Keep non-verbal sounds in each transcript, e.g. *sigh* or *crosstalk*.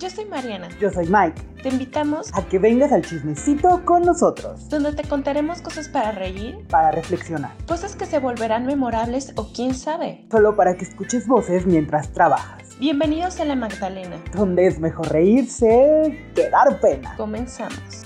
Yo soy Mariana. Yo soy Mike. Te invitamos a que vengas al chismecito con nosotros. Donde te contaremos cosas para reír, para reflexionar, cosas que se volverán memorables o quién sabe. Solo para que escuches voces mientras trabajas. Bienvenidos a La Magdalena. Donde es mejor reírse que dar pena. Comenzamos.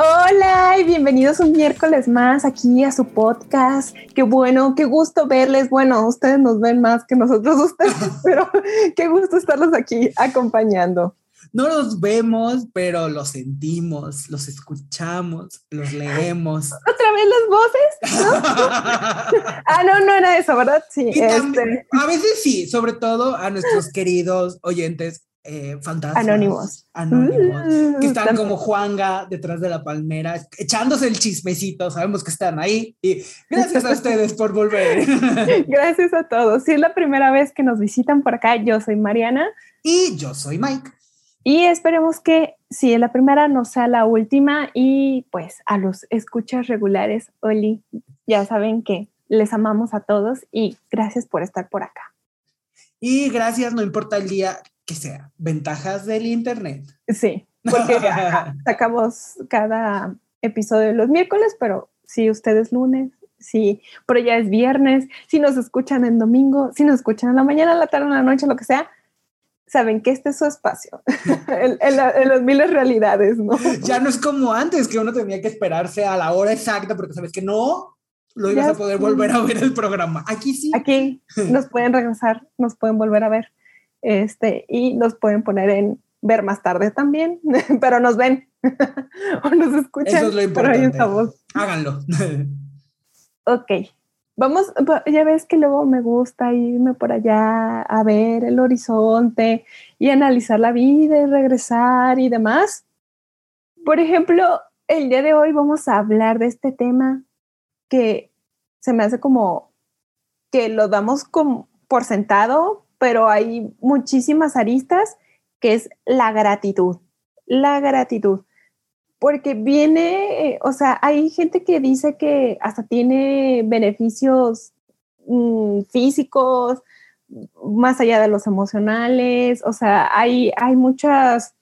Hola y bienvenidos un miércoles más aquí a su podcast. Qué bueno, qué gusto verles. Bueno, ustedes nos ven más que nosotros ustedes, *laughs* pero qué gusto estarlos aquí acompañando. No los vemos, pero los sentimos, los escuchamos, los leemos. ¿Otra vez las voces? *laughs* ah, no, no era eso, ¿verdad? Sí. Este. A veces sí, sobre todo a nuestros queridos oyentes eh, fantasmas. Anónimos. Anónimos. que mm, están como Juanga detrás de la palmera, echándose el chismecito. Sabemos que están ahí. Y gracias a ustedes por volver. *laughs* Gracias a todos. Si es la primera vez que nos visitan por acá, yo soy Mariana. Y yo soy Mike. Y esperemos que si es la primera no sea la última. Y pues a los escuchas regulares, Oli, ya saben que les amamos a todos y gracias por estar por acá. Y gracias, no importa el día que sea, ventajas del Internet. Sí, porque *laughs* sacamos cada episodio los miércoles, pero si ustedes lunes, si por ya es viernes, si nos escuchan en domingo, si nos escuchan en la mañana, en la tarde, en la noche, lo que sea, saben que este es su espacio, *laughs* en, en, las miles realidades, ¿no? Ya no es como antes, que uno tenía que esperarse a la hora exacta porque sabes que no lo ibas a poder volver a ver el programa. Aquí sí. Aquí nos pueden regresar, nos pueden volver a ver este, y nos pueden poner en ver más tarde también, *laughs* pero nos ven *laughs* o nos escuchan. Eso es lo importante. Háganlo. *laughs* ok. Vamos, ya ves que luego me gusta irme por allá a ver el horizonte y analizar la vida y regresar y demás. Por ejemplo, el día de hoy vamos a hablar de este tema que se me hace como que lo damos como por sentado, pero hay muchísimas aristas que es la gratitud, la gratitud. Porque viene, o sea, hay gente que dice que hasta tiene beneficios mm, físicos, más allá de los emocionales, o sea, hay, hay muchas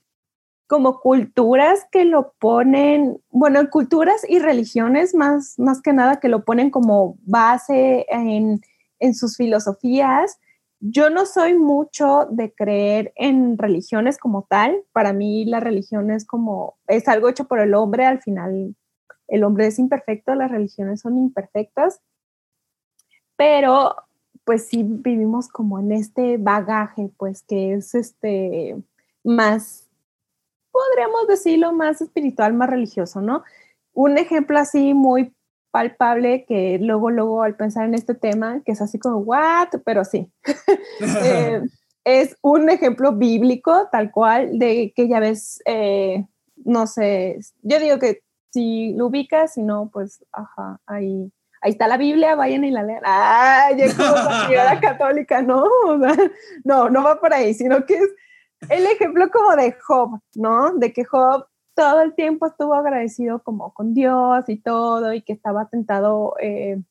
como culturas que lo ponen, bueno, culturas y religiones más, más que nada que lo ponen como base en, en sus filosofías yo no soy mucho de creer en religiones como tal. Para mí la religión es como, es algo hecho por el hombre. Al final el hombre es imperfecto, las religiones son imperfectas. Pero pues sí vivimos como en este bagaje, pues que es este más, podríamos decirlo, más espiritual, más religioso, ¿no? Un ejemplo así muy palpable que luego, luego al pensar en este tema, que es así como, ¿what? Pero sí, *laughs* eh, es un ejemplo bíblico tal cual de que ya ves, eh, no sé, yo digo que si lo ubicas, si no, pues, ajá, ahí, ahí está la Biblia, vayan y la lean. ¡Ay, es como la *laughs* católica! No, no, no va por ahí, sino que es el ejemplo como de Job, ¿no? De que Job todo el tiempo estuvo agradecido como con Dios y todo, y que estaba tentado, eh,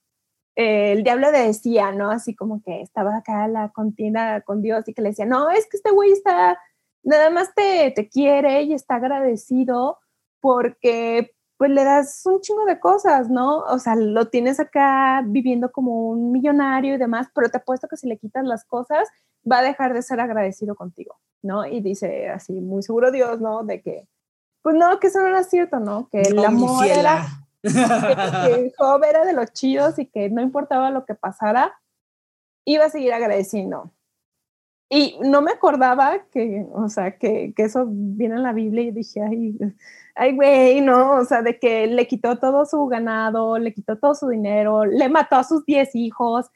eh, el diablo le decía, ¿no? Así como que estaba acá la contienda con Dios y que le decía, no, es que este güey está, nada más te, te quiere y está agradecido porque pues le das un chingo de cosas, ¿no? O sea, lo tienes acá viviendo como un millonario y demás, pero te apuesto que si le quitas las cosas, va a dejar de ser agradecido contigo, ¿no? Y dice así, muy seguro Dios, ¿no? De que pues no, que eso no era cierto, ¿no? Que el amor era, *laughs* que, Job era de los chidos y que no importaba lo que pasara, iba a seguir agradeciendo. Y no me acordaba que, o sea, que, que eso viene en la Biblia y dije, ay, ay, güey, no, o sea, de que le quitó todo su ganado, le quitó todo su dinero, le mató a sus 10 hijos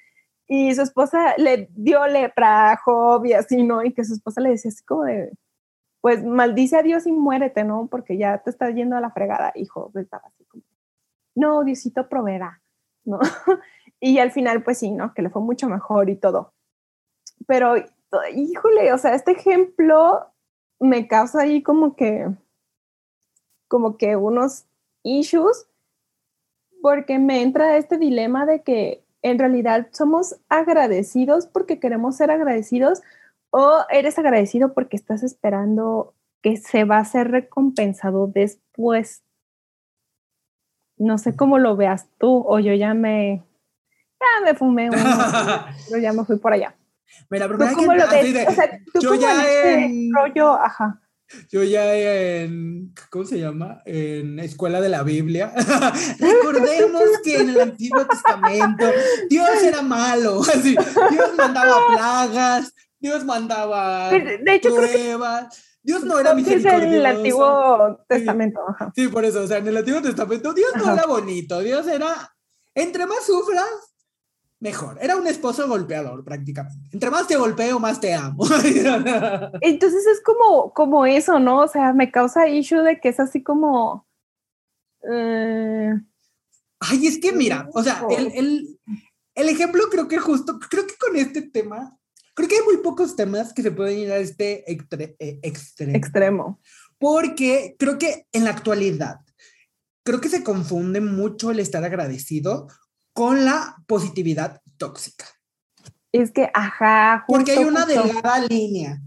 y su esposa le dio lepra a Job y así, ¿no? Y que su esposa le decía así como de, pues maldice a Dios y muérete, ¿no? Porque ya te estás yendo a la fregada, hijo. Estaba así como, no, Diosito proveerá, ¿no? *laughs* y al final, pues sí, ¿no? Que le fue mucho mejor y todo. Pero, híjole, o sea, este ejemplo me causa ahí como que, como que unos issues, porque me entra este dilema de que en realidad somos agradecidos porque queremos ser agradecidos O eres agradecido porque estás esperando que se va a ser recompensado después. No sé cómo lo veas tú, o yo ya me, ya me fumé uno, pero *laughs* ya me fui por allá. Mira, ¿Tú cómo lo ves? O sea, tú yo cómo ya en este en- rollo, ajá. Yo ya en, ¿cómo se llama? En Escuela de la Biblia. *laughs* Recordemos que en el Antiguo Testamento Dios era malo. *laughs* Así, Dios mandaba plagas, Dios mandaba Pero, de hecho, creo que pruebas. Dios no era es misericordioso. el Antiguo Testamento, ajá. Sí, por eso, o sea, en el Antiguo Testamento Dios no Ajá. era bonito, Dios era, entre más sufras, mejor. Era un esposo golpeador prácticamente. Entre más te golpeo, más te amo. *laughs* Entonces es como, como eso, ¿no? O sea, me causa issue de que es así como... eh, Ay, es que mira, o sea, el, el, el ejemplo creo que justo, creo que con este tema, creo que hay muy pocos temas que se pueden ir a este extre- eh, extremo. extremo. porque creo que en la actualidad, creo que se confunde mucho el estar agradecido con la positividad tóxica. Es que, ajá, Porque hay justo, una justo. delgada línea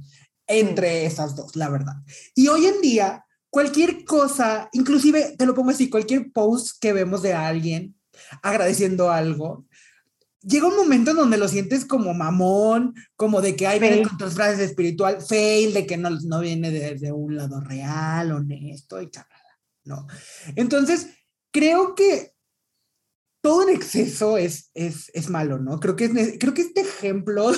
entre esas dos, la verdad. Y hoy en día, cualquier cosa, inclusive, te lo pongo así, cualquier post que vemos de alguien agradeciendo algo, llega un momento en donde lo sientes como mamón, como de que hay viene Fail. con tus frases espiritual, fail, de que no, no viene desde un lado real, honesto y charla, ¿no? Entonces, creo que todo en exceso es, es, es malo, ¿no? Creo que, es, creo que este ejemplo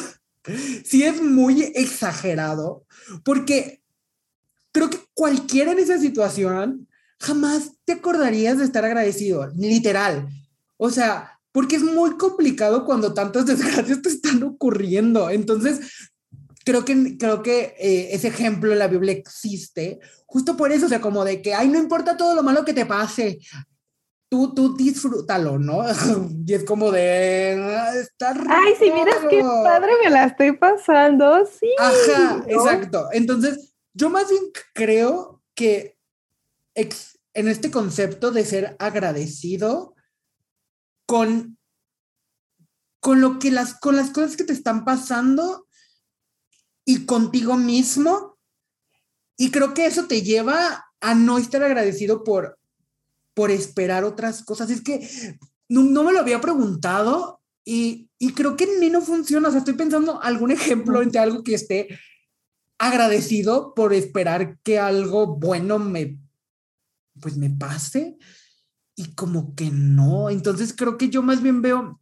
*laughs* sí es muy exagerado, porque creo que cualquiera en esa situación jamás te acordarías de estar agradecido, literal. O sea, porque es muy complicado cuando tantas *laughs* desgracias te están ocurriendo. Entonces, creo que, creo que eh, ese ejemplo en la Biblia existe justo por eso, o sea, como de que, ay, no importa todo lo malo que te pase, tú, tú disfrútalo, ¿no? *laughs* y es como de, "Ah, está Ay, si vieras qué rico". padre me la estoy pasando, sí. Ajá, ¿no? exacto. Entonces, yo más bien creo que ex- en este concepto de ser agradecido con, con lo que las, con las cosas que te están pasando y contigo mismo. Y creo que eso te lleva a no estar agradecido por, por esperar otras cosas. Es que no, no me lo había preguntado y, y creo que mí no funciona. O sea, estoy pensando algún ejemplo entre algo que esté agradecido por esperar que algo bueno me, pues me pase y como que no. Entonces creo que yo más bien veo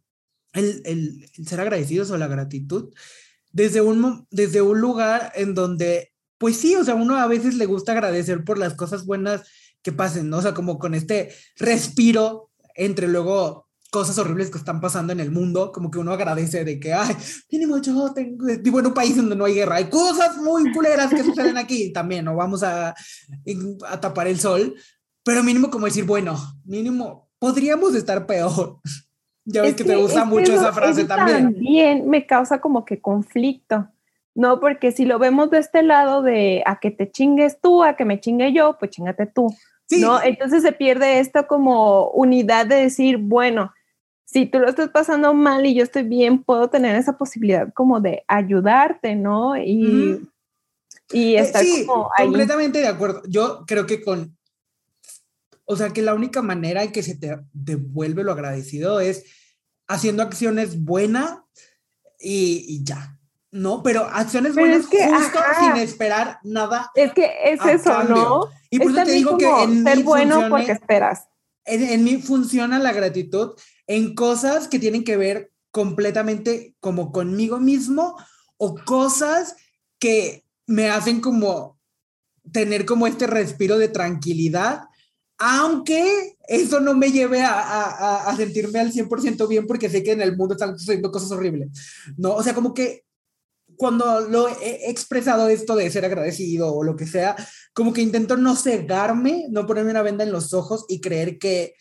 el, el, ser agradecidos o la gratitud desde un, desde un lugar en donde, pues sí, o sea, uno a veces le gusta agradecer por las cosas buenas que pasen, ¿no? O sea, como con este respiro entre luego cosas horribles que están pasando en el mundo, como que uno agradece de que, ay, mínimo yo tengo, vivo en un país donde no hay guerra, hay cosas muy culeras que suceden aquí también, no vamos a tapar el sol, pero mínimo como decir, bueno, mínimo, podríamos estar peor. *laughs* Ya ves Es que, te gusta es que mucho eso- esa frase también. También me causa como que conflicto, ¿no? Porque si lo vemos de este lado de a que te chingues tú, a que me chingue yo, pues chingate tú, Sí, ¿no? Entonces se pierde esta como unidad de decir, bueno, si tú lo estás pasando mal y yo estoy bien, puedo tener esa posibilidad como de ayudarte, ¿no? Y, y Eh, estar sí, como ahí. completamente de acuerdo. Yo creo que con, o sea, que la única manera en que se te devuelve lo agradecido es haciendo acciones buenas y, y ya, ¿no? Pero acciones Pero buenas es que, justo ajá. sin esperar nada. Es que es eso, cambio. ¿no? Y por es eso te digo que en ser mí bueno porque esperas. en, en mí funciona la gratitud en cosas que tienen que ver completamente como conmigo mismo o cosas que me hacen como tener como este respiro de tranquilidad, aunque eso no me lleve a, sentirme al 100% bien porque sé que en el mundo están sucediendo cosas horribles, ¿no? O sea, como que cuando lo he expresado esto de ser agradecido o lo que sea, como que intento no cegarme, no ponerme una venda en los ojos y creer que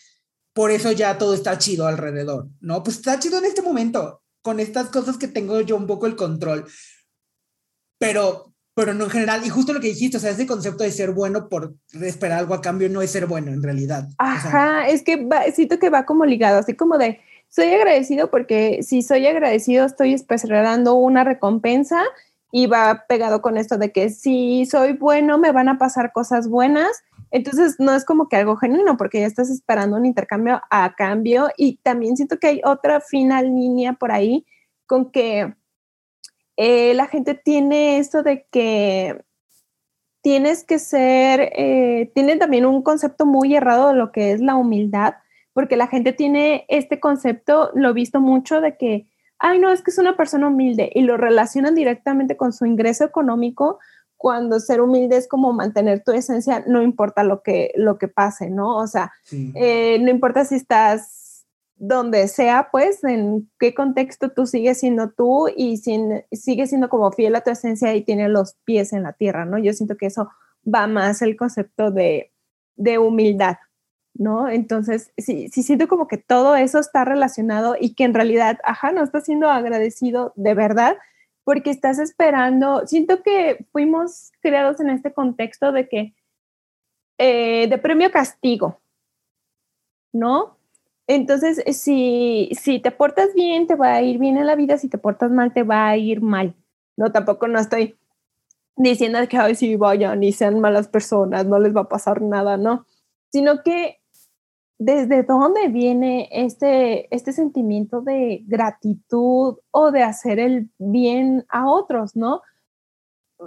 por eso ya todo está chido alrededor, ¿no? Pues está chido en este momento, con estas cosas que tengo yo un poco el control, pero, pero no en general, y justo lo que dijiste, o sea, ese concepto de ser bueno por esperar algo a cambio no es ser bueno en realidad. O sea, Ajá, es que va, siento que va como ligado, así como de, soy agradecido porque si soy agradecido estoy esperando una recompensa y va pegado con esto de que si soy bueno, me van a pasar cosas buenas. Entonces no es como que algo genuino porque ya estás esperando un intercambio a cambio y también siento que hay otra fina línea por ahí con que eh, la gente tiene esto de que tienes que ser, eh, tiene también un concepto muy errado de lo que es la humildad, porque la gente tiene este concepto, lo he visto mucho, de que, ay, no, es que es una persona humilde y lo relacionan directamente con su ingreso económico, cuando ser humilde es como mantener tu esencia, no importa lo que, lo que pase, ¿no? O sea, eh, no importa si estás donde sea, pues, en qué contexto tú sigues siendo tú y sin, sigues siendo como fiel a tu esencia y tiene los pies en la tierra, ¿no? Yo siento que eso va más el concepto de, de humildad, ¿no? Entonces, sí, sí siento como que todo eso está relacionado y que en realidad, ajá, no estás siendo agradecido de verdad porque estás esperando, siento que fuimos creados en este contexto de que, eh, de premio castigo, ¿no? Entonces, eh, si, si te portas bien, te va a ir bien en la vida, si te portas mal, te va a ir mal. No, tampoco no estoy diciendo que, ay, sí, vayan ni sean malas personas, no les va a pasar nada, no. Sino que desde dónde viene este, este sentimiento de gratitud o de hacer el bien a otros, ¿no?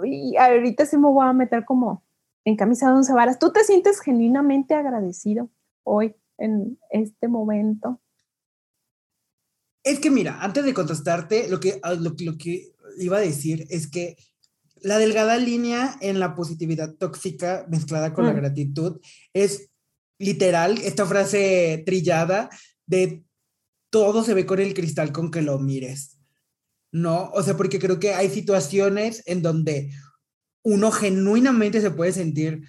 Y ahorita sí me voy a meter como en camisa de once varas. ¿Tú te sientes genuinamente agradecido hoy? En este momento? Es que mira, antes de contestarte, lo que, ah, lo, que iba a decir es que la delgada línea en la positividad tóxica mezclada con la mm. gratitud es literal esta frase trillada de todo se ve con el cristal con que lo mires. ¿No? O sea, porque creo que hay situaciones en donde uno genuinamente se puede sentir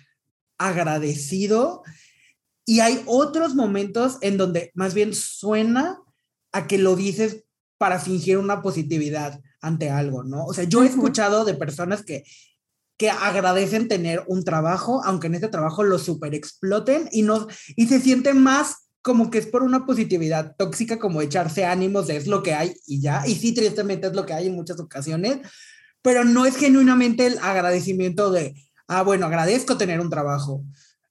agradecido y hay otros momentos en donde más bien suena a que lo dices para fingir una positividad ante algo, ¿no? O sea, yo he escuchado de personas que, que agradecen tener un trabajo, aunque en este trabajo lo super exploten y, no, y se sienten más como que es por una positividad tóxica, como echarse ánimos de es lo que hay y ya. Y sí, tristemente es lo que hay en muchas ocasiones, pero no es genuinamente el agradecimiento de, ah, bueno, agradezco tener un trabajo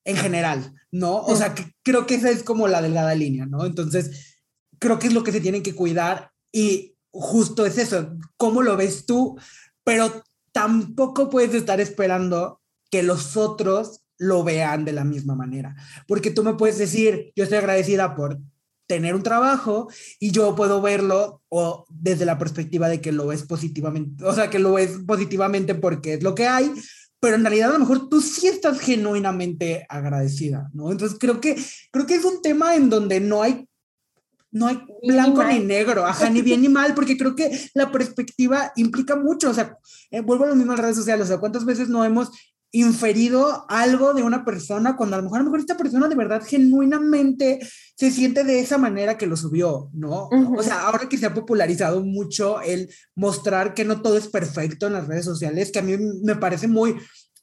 en general, ¿no? O sea, creo que esa es como la delgada línea, ¿no? Entonces, creo que es lo que se tienen que cuidar y justo es eso, ¿cómo lo ves tú? Pero tampoco puedes estar esperando que los otros lo vean de la misma manera, porque tú me puedes decir, yo estoy agradecida por tener un trabajo y yo puedo verlo o desde la perspectiva de que lo ves positivamente, o sea, que lo ves positivamente porque es lo que hay, pero en realidad a lo mejor tú sí estás genuinamente agradecida, ¿no? Entonces creo que, creo que es un tema en donde no hay, no hay blanco ni, negro, ajá, ni bien ni mal, porque creo que la perspectiva implica mucho, o sea, eh, vuelvo a lo mismo en redes sociales, o sea, ¿cuántas veces no hemos inferido algo de una persona cuando a lo mejor a lo mejor esta persona de verdad genuinamente se siente de esa manera que lo subió, ¿no? O sea, ahora que se ha popularizado mucho el mostrar que no todo es perfecto en las redes sociales, que a mí me parece muy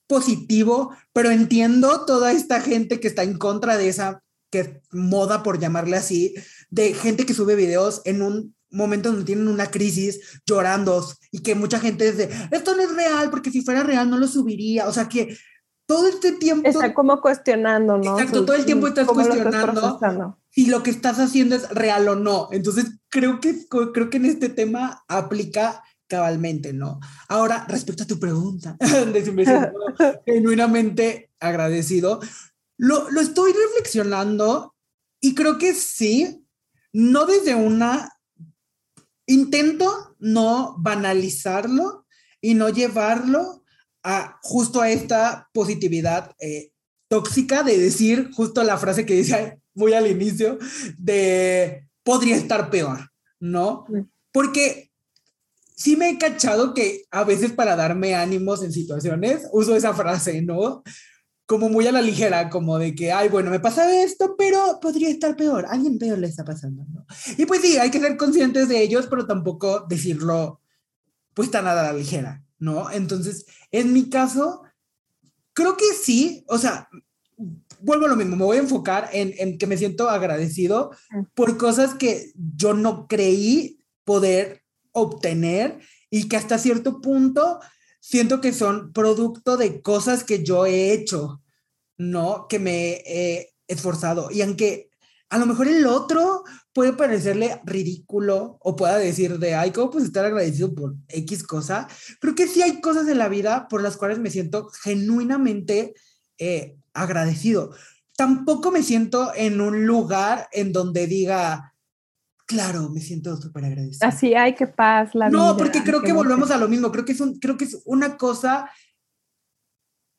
positivo, pero entiendo toda esta gente que está en contra de esa que moda por llamarle así, de gente que sube videos en un momento donde tienen una crisis llorando y que mucha gente dice, esto no es real porque si fuera real no lo subiría, o sea que todo este tiempo... Está como cuestionando, ¿no? Exacto, todo el tiempo estás cuestionando si lo que estás haciendo es real o no. Entonces creo que, creo que en este tema aplica cabalmente, ¿no? Ahora, respecto a tu pregunta, *laughs* de si me siento *laughs* genuinamente agradecido, lo, lo estoy reflexionando y creo que sí, no desde una intento no banalizarlo y no llevarlo a justo a esta positividad eh, tóxica de decir justo la frase que decía muy al inicio de podría estar peor, ¿no? Porque sí me he cachado que a veces para darme ánimos en situaciones uso esa frase, ¿no? Como muy a la ligera, como de que, ay, bueno, me pasa esto, pero podría estar peor, alguien peor le está pasando, ¿no? Y pues sí, hay que ser conscientes de ellos, pero tampoco decirlo, pues tan a la ligera, ¿no? Entonces, en mi caso, creo que sí, o sea, vuelvo a lo mismo, me voy a enfocar en, en que me siento agradecido por cosas que yo no creí poder obtener y que hasta cierto punto siento que son producto de cosas que yo he hecho, ¿no? Que me he esforzado. Y aunque a lo mejor el otro puede parecerle ridículo o pueda decir de, ay, ¿cómo puedes estar agradecido por X cosa? Creo que sí hay cosas en la vida por las cuales me siento genuinamente eh, agradecido. Tampoco me siento en un lugar en donde diga, Claro, me siento súper agradecido. Así, hay que paz la No, porque creo que volvemos a lo mismo. Creo que es, un, creo que es una cosa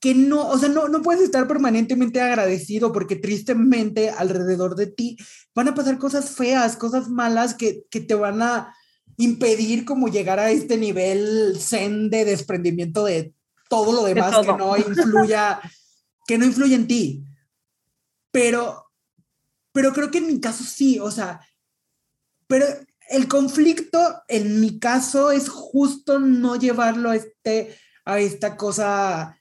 que no, o sea, no, no puedes estar permanentemente agradecido porque tristemente alrededor de ti van a pasar cosas feas, cosas malas que, que te van a impedir como llegar a este nivel zen de desprendimiento de todo lo demás *laughs* que no influya, que no influye en ti. Pero, pero creo que en mi caso sí, o sea, pero el conflicto, en mi caso, es justo no llevarlo a, este, a esta cosa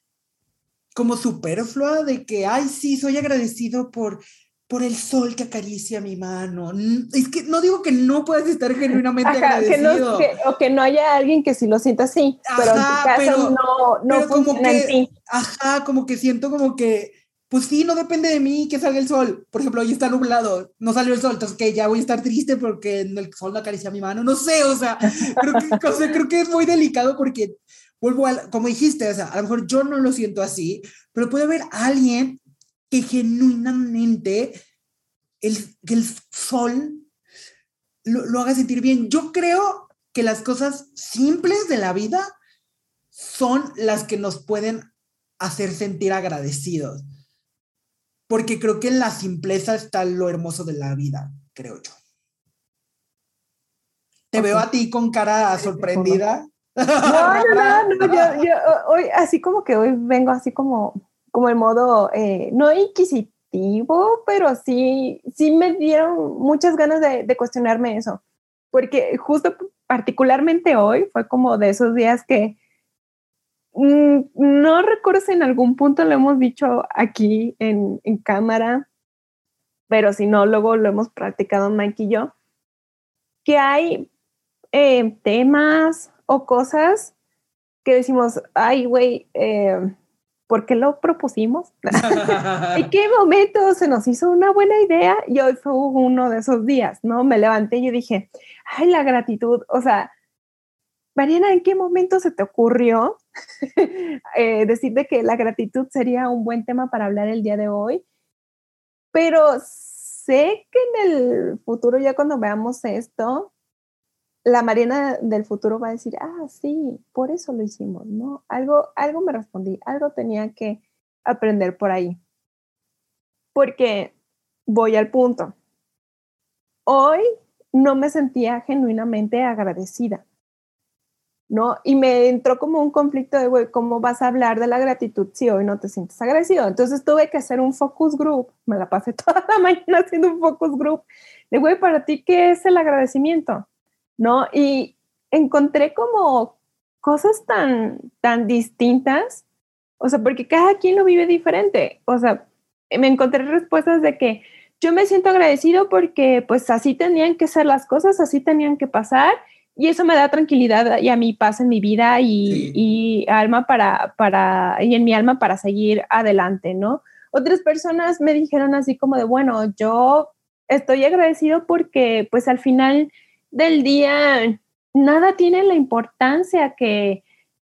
como superflua de que, ay, sí, soy agradecido por, por el sol que acaricia mi mano. Es que no digo que no puedas estar genuinamente agradecido. o que no haya alguien que sí lo sienta así, pero en tu caso no, no funciona en ti. Ajá, como que siento como que pues sí, no depende de mí que salga el sol. Por ejemplo, hoy está nublado, no salió el sol, entonces que ya voy a estar triste porque el sol no acaricia mi mano. No sé, o sea, creo que, creo que es muy delicado porque vuelvo a, como dijiste, o sea, a lo mejor yo no lo siento así, pero puede haber alguien que genuinamente el, que el sol lo, lo haga sentir bien. Yo creo que las cosas simples de la vida son las que nos pueden hacer sentir agradecidos porque creo que en la simpleza está lo hermoso de la vida, creo yo. Te veo a ti con cara sorprendida. *laughs* No, no, no, yo, hoy, así como que hoy vengo así como, como en modo, eh, no inquisitivo, pero sí, sí me dieron muchas ganas de, de cuestionarme eso, porque justo particularmente hoy fue como de esos días que no recuerdo si en algún punto lo hemos dicho aquí en, cámara, pero si no, luego lo hemos practicado Mike y yo, que hay eh, temas o cosas que decimos, ay, güey, eh, ¿por qué lo propusimos? *laughs* ¿En qué momento se nos hizo una buena idea? Y hoy fue uno de esos días, ¿no? Me levanté y yo dije, ay, la gratitud, o sea, Mariana, ¿en qué momento se te ocurrió *laughs* eh, decirte que la gratitud sería un buen tema para hablar el día de hoy? Pero sé que en el futuro, ya cuando veamos esto, la Mariana del futuro va a decir, ah, sí, por eso lo hicimos, ¿no? Algo, algo me respondí, algo tenía que aprender por ahí. Porque voy al punto. Hoy no me sentía genuinamente agradecida ¿no? Y me entró como un conflicto de, güey, ¿cómo vas a hablar de la gratitud si hoy no te sientes agradecido? Entonces tuve que hacer un focus group, me la pasé *laughs* toda la mañana haciendo un focus group, de, güey, para ti, ¿qué es el agradecimiento? ¿No? Y encontré como cosas tan, tan distintas, o sea, porque cada quien lo vive diferente, o sea, me encontré respuestas de que yo me siento agradecido porque pues así tenían que ser las cosas, así tenían que pasar y eso me da tranquilidad y a mí paz en mi vida y, alma para, para, y en mi alma para seguir adelante, ¿no? Otras personas me dijeron así como de, bueno, yo estoy agradecido porque pues al final del día nada tiene la importancia que,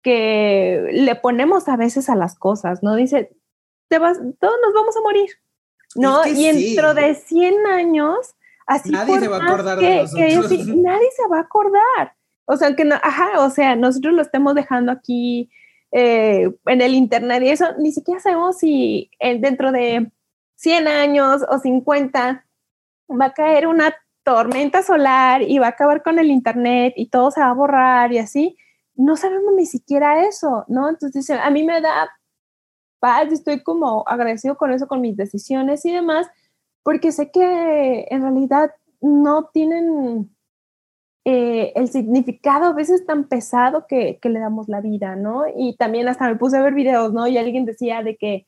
que le ponemos a veces a las cosas, ¿no? Dice, te vas, todos nos vamos a morir, ¿no? y dentro de 100 años nadie se va a acordar de nosotros. nadie se va a acordar. O sea, que no, ajá, o sea, nosotros lo estemos dejando aquí eh, en el internet y eso, ni siquiera sabemos si dentro de 100 años o 50 va a caer una tormenta solar y va a acabar con el internet y todo se va a borrar y así. No sabemos ni siquiera eso, ¿no? Entonces, a mí me da paz, estoy como agradecido con eso, con mis decisiones y demás, porque sé que en realidad no tienen eh, el significado a veces tan pesado que, le damos la vida, ¿no? Y también hasta me puse a ver videos, ¿no? Y alguien decía de que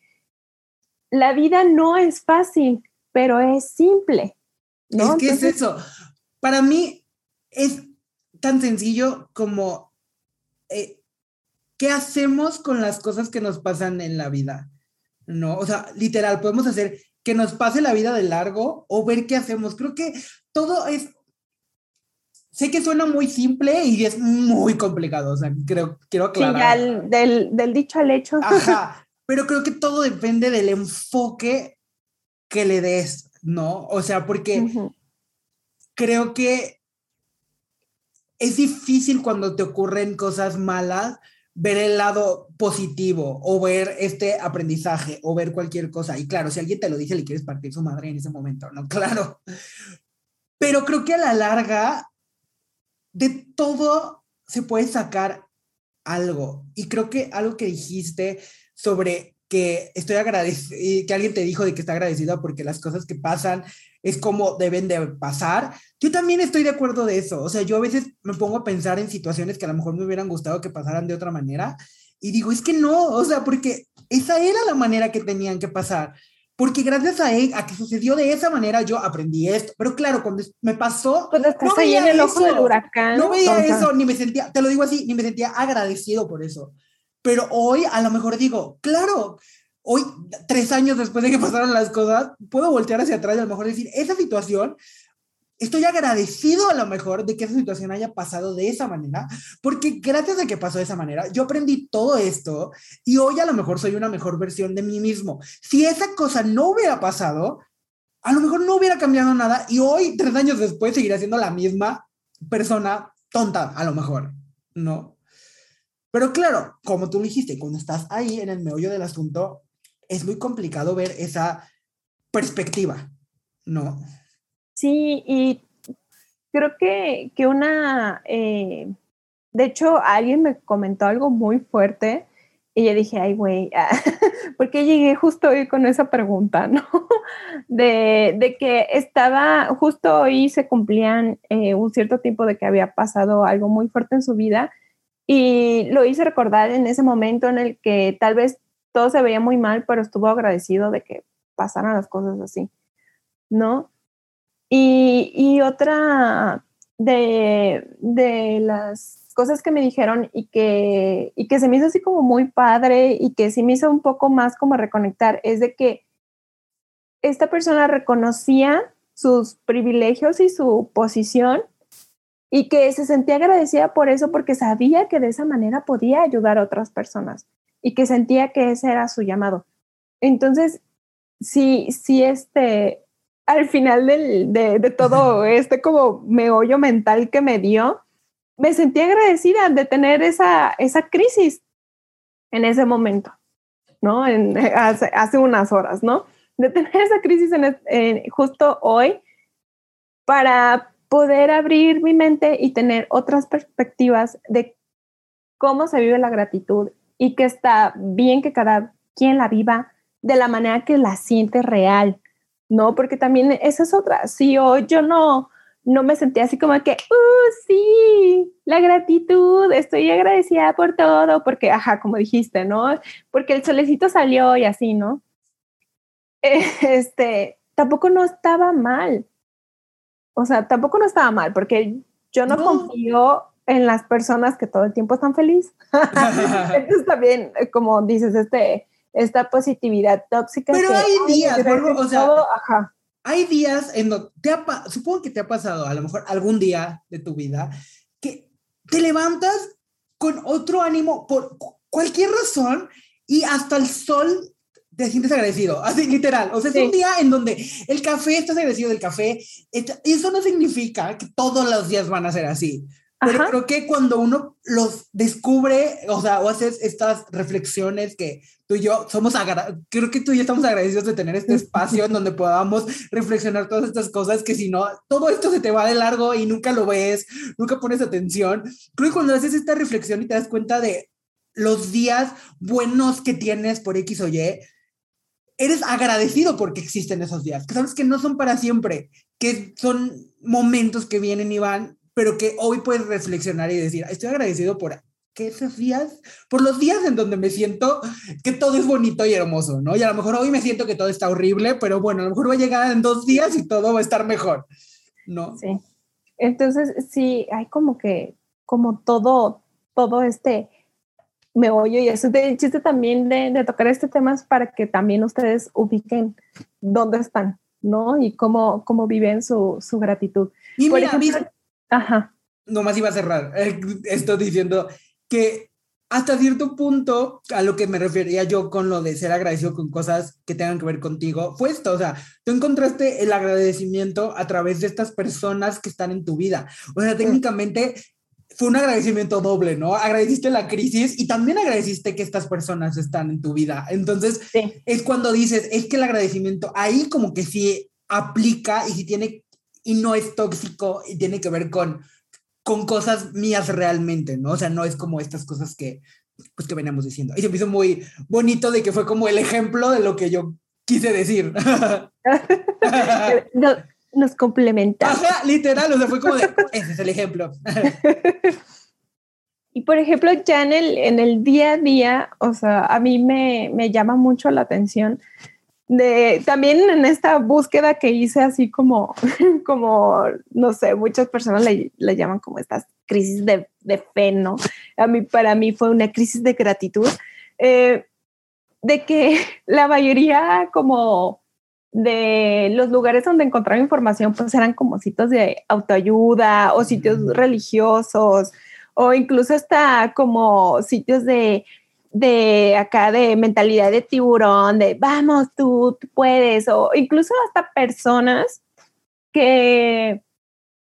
la vida no es fácil, pero es simple. ¿no? Es que es eso. Para mí es tan sencillo como eh, ¿qué hacemos con las cosas que nos pasan en la vida? ¿No? O sea, literal, podemos hacer que nos pase la vida de largo o ver qué hacemos. Creo que todo es sé que suena muy simple y es muy complicado, o sea, creo, quiero aclarar. Sí, del, del, dicho al hecho. Ajá, *laughs* pero creo que todo depende del enfoque que le des, ¿no? O sea, porque creo que es difícil cuando te ocurren cosas malas ver el lado positivo o ver este aprendizaje o ver cualquier cosa. Y claro, si alguien te lo dice, le quieres partir su madre en ese momento, ¿no? *laughs* Claro. Pero creo que a la larga de todo se puede sacar algo. Y creo que algo que dijiste sobre que estoy agradecido, que alguien te dijo de que está agradecido porque las cosas que pasan es como deben de pasar. Yo también estoy de acuerdo de eso. O sea, yo a veces me pongo a pensar en situaciones que a lo mejor me hubieran gustado que pasaran de otra manera y digo, es que no, o sea, porque esa era la manera que tenían que pasar porque gracias a él, a que sucedió de esa manera, yo aprendí esto. Pero claro, cuando me pasó. Estás no ahí en el ojo del huracán. No veía eso, ni me sentía, te lo digo así, ni me sentía agradecido por eso. Pero hoy a lo mejor digo, claro, hoy, tres años después de que pasaron las cosas, puedo voltear hacia atrás y a lo mejor decir, esa situación estoy agradecido a lo mejor de que esa situación haya pasado de esa manera, porque gracias a que pasó de esa manera, yo aprendí todo esto y hoy a lo mejor soy una mejor versión de mí mismo. Si esa cosa no hubiera pasado, a lo mejor no hubiera cambiado nada y hoy, tres años después, seguirá siendo la misma persona tonta, a lo mejor, ¿no? Pero claro, como tú dijiste, cuando estás ahí en el meollo del asunto, es muy complicado ver esa perspectiva, ¿no? Sí, y creo que, que una, eh, de hecho, alguien me comentó algo muy fuerte y yo dije, ay, güey, *laughs* porque llegué justo hoy con esa pregunta, *laughs* ¿no? De, de que estaba, justo hoy se cumplían eh, un cierto tiempo de que había pasado algo muy fuerte en su vida y lo hice recordar en ese momento en el que tal vez todo se veía muy mal, pero estuvo agradecido de que pasaran las cosas así, ¿no? Y, otra de, las cosas que me dijeron y que, y que se me hizo así como muy padre y que sí me hizo un poco más como reconectar es de que esta persona reconocía sus privilegios y su posición y que se sentía agradecida por eso porque sabía que de esa manera podía ayudar a otras personas y que sentía que ese era su llamado. Entonces, sí, sí, este, al final de, todo *laughs* este como meollo mental que me dio, me sentí agradecida de tener esa, esa crisis en ese momento, ¿no? En, hace, unas horas, ¿no? De tener esa crisis en, justo hoy para poder abrir mi mente y tener otras perspectivas de cómo se vive la gratitud y que está bien que cada quien la viva de la manera que la siente real, ¿no? Porque también esa es otra. Si yo, yo no, no me sentía así como que, uh, sí, la gratitud, estoy agradecida por todo, porque, ajá, como dijiste, ¿no? Porque el solecito salió y así, ¿no? *laughs* Este, tampoco no estaba mal. O sea, tampoco no estaba mal, porque yo no, confío en las personas que todo el tiempo están felices. *laughs* Entonces también, como dices, este, esta positividad tóxica. Pero hay días, o sea, hay días en donde, te supongo que te ha pasado a lo mejor algún día de tu vida, que te levantas con otro ánimo por cualquier razón y hasta el sol te sientes agradecido, así literal. O sea, es un día en donde el café, estás agradecido del café. Eso no significa que todos los días van a ser así. Pero creo que cuando uno los descubre, o sea, o haces estas reflexiones que tú y yo somos, creo que tú y yo estamos agradecidos de tener este espacio en donde podamos reflexionar todas estas cosas que si no, todo esto se te va de largo y nunca lo ves, nunca pones atención. Creo que cuando haces esta reflexión y te das cuenta de los días buenos que tienes por X o Y, eres agradecido porque existen esos días, que sabes que no son para siempre, que son momentos que vienen y van pero que hoy puedes reflexionar y decir, estoy agradecido por que esos días, por los días en donde me siento que todo es bonito y hermoso, ¿no? Y a lo mejor hoy me siento que todo está horrible, pero bueno, a lo mejor va a llegar en dos días y todo va a estar mejor, ¿no? Sí. Entonces, sí, hay como que, como todo, todo este meollo y eso. De chiste también de, de tocar este tema es para que también ustedes ubiquen dónde están, ¿no? Y cómo, cómo viven su, su gratitud. Y Por mira, ejemplo, ajá. nomás iba a cerrar eh, esto diciendo que hasta cierto punto, a lo que me refería yo con lo de ser agradecido con cosas que tengan que ver contigo, fue esto, o sea, tú encontraste el agradecimiento a través de estas personas que están en tu vida. O sea, técnicamente fue un agradecimiento doble, ¿no? Agradeciste la crisis y también agradeciste que estas personas están en tu vida. Entonces, Sí. es cuando dices, es que el agradecimiento ahí como que sí aplica y sí tiene, y no es tóxico y tiene que ver con, con cosas mías realmente, ¿no? O sea, no es como estas cosas que, pues, que veníamos diciendo. Y se me hizo muy bonito de que fue como el ejemplo de lo que yo quise decir. *laughs* No- nos complementamos. Ajá, literal, o sea, fue como de, ese es el ejemplo. *laughs* Y por ejemplo, ya en el, en el día a día, o sea, a mí me, me llama mucho la atención de también en esta búsqueda que hice así como, *laughs* como no sé, muchas personas le, le llaman como estas crisis de, de fe, ¿no? A mí, para mí fue una crisis de gratitud, eh, de que *laughs* la mayoría como de los lugares donde encontraba información, pues eran como sitios de autoayuda o sitios religiosos o incluso hasta como sitios de, de acá de mentalidad de tiburón, de vamos, tú, puedes, o incluso hasta personas que,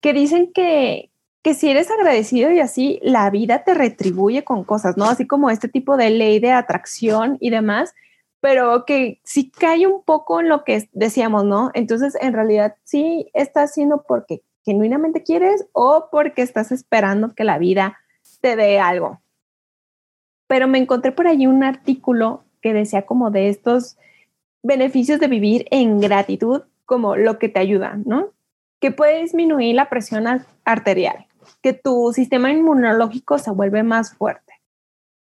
que dicen que, que si eres agradecido y así, la vida te retribuye con cosas, ¿no? Así como este tipo de ley de atracción y demás, pero que sí cae un poco en lo que decíamos, ¿no? Entonces, en realidad sí está haciendo porque genuinamente quieres o porque estás esperando que la vida te dé algo. Pero me encontré por allí un artículo que decía como de estos beneficios de vivir en gratitud, como lo que te ayuda, ¿no? Que puede disminuir la presión arterial, que tu sistema inmunológico se vuelve más fuerte,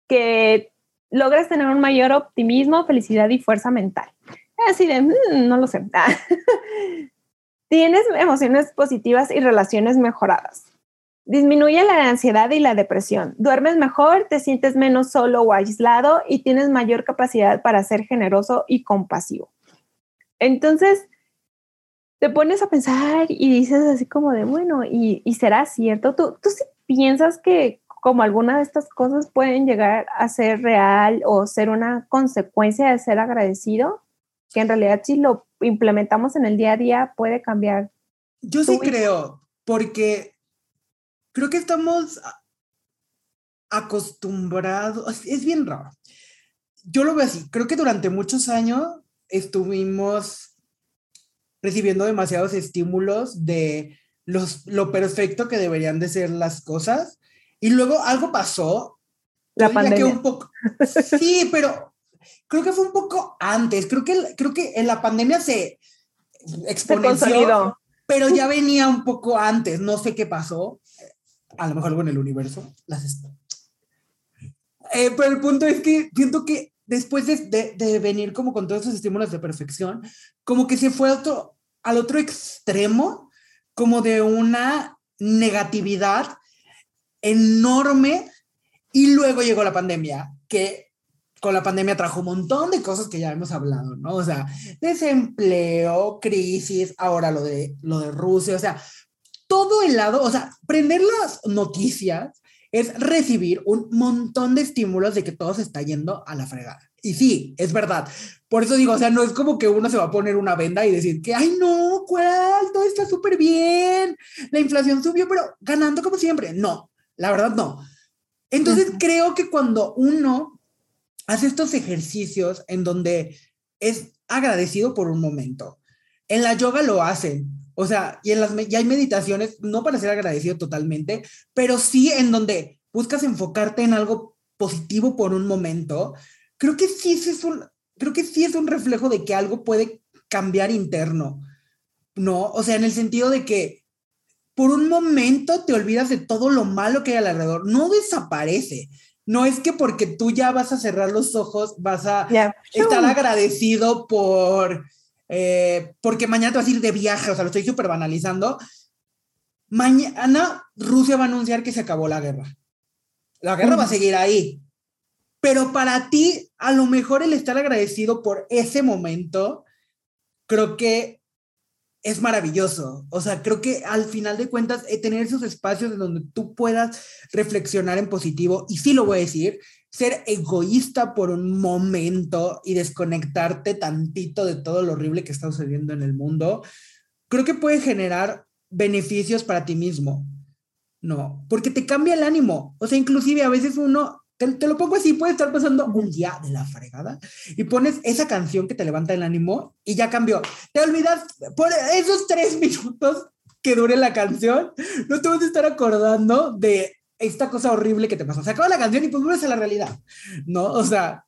que logras tener un mayor optimismo, felicidad y fuerza mental. Así de, mmm, no lo sé. *laughs* Tienes emociones positivas y relaciones mejoradas. Disminuye la ansiedad y la depresión. Duermes mejor, te sientes menos solo o aislado y tienes mayor capacidad para ser generoso y compasivo. Entonces, te pones a pensar y dices así como de, bueno, ¿y, y será cierto? ¿Tú, ¿Tú sí piensas que como alguna de estas cosas pueden llegar a ser real o ser una consecuencia de ser agradecido? Que en realidad si lo implementamos en el día a día puede cambiar. Yo sí creo, porque creo que estamos acostumbrados, es bien raro. Yo lo veo así, creo que durante muchos años estuvimos recibiendo demasiados estímulos de los, lo perfecto que deberían de ser las cosas y luego algo pasó. La pandemia. Que un poco, sí, pero creo que fue un poco antes. Creo que, creo que en la pandemia se exponenció, se pero ya venía un poco antes. No sé qué pasó. A lo mejor algo en el universo. Las eh, pero el punto es que siento que después de, de, de, venir como con todos esos estímulos de perfección, como que se fue otro, al otro extremo, como de una negatividad enorme y luego llegó la pandemia, que con la pandemia trajo un montón de cosas que ya hemos hablado, ¿no? O sea, desempleo, crisis, ahora lo de, lo de Rusia, o sea, todo el lado, o sea, prender las noticias es recibir un montón de estímulos de que todo se está yendo a la fregada. Y sí, es verdad. Por eso digo, o sea, no es como que uno se va a poner una venda y decir que, ay, no, ¿cuál? Todo está súper bien. La inflación subió, pero ganando como siempre. No, la verdad no. Entonces, creo que cuando uno hace estos ejercicios en donde es agradecido por un momento, en la yoga lo hacen, o sea, y en las ya hay meditaciones, no para ser agradecido totalmente, pero sí en donde buscas enfocarte en algo positivo por un momento, creo que sí es un, creo que sí es un reflejo de que algo puede cambiar interno, ¿no? O sea, en el sentido de que por un momento te olvidas de todo lo malo que hay alrededor, no desaparece. No es que porque tú ya vas a cerrar los ojos, vas a yeah. estar agradecido por, eh, porque mañana te vas a ir de viaje, o sea, lo estoy súper banalizando. Mañana Rusia va a anunciar que se acabó la guerra. La guerra va a seguir ahí. Pero para ti, a lo mejor el estar agradecido por ese momento, creo que es maravilloso. O sea, creo que al final de cuentas, eh, tener esos espacios en donde tú puedas reflexionar en positivo, y sí lo voy a decir, ser egoísta por un momento y desconectarte tantito de todo lo horrible que está sucediendo en el mundo, creo que puede generar beneficios para ti mismo. No, porque te cambia el ánimo. O sea, inclusive a veces uno te, lo pongo así, puede estar pasando un día de la fregada y pones esa canción que te levanta el ánimo y ya cambió. Te olvidas por esos tres *laughs* minutos que dure la canción, no te vas a estar acordando de esta cosa horrible que te pasó. Se acaba la canción y pues vuelves a la realidad, ¿no? O sea,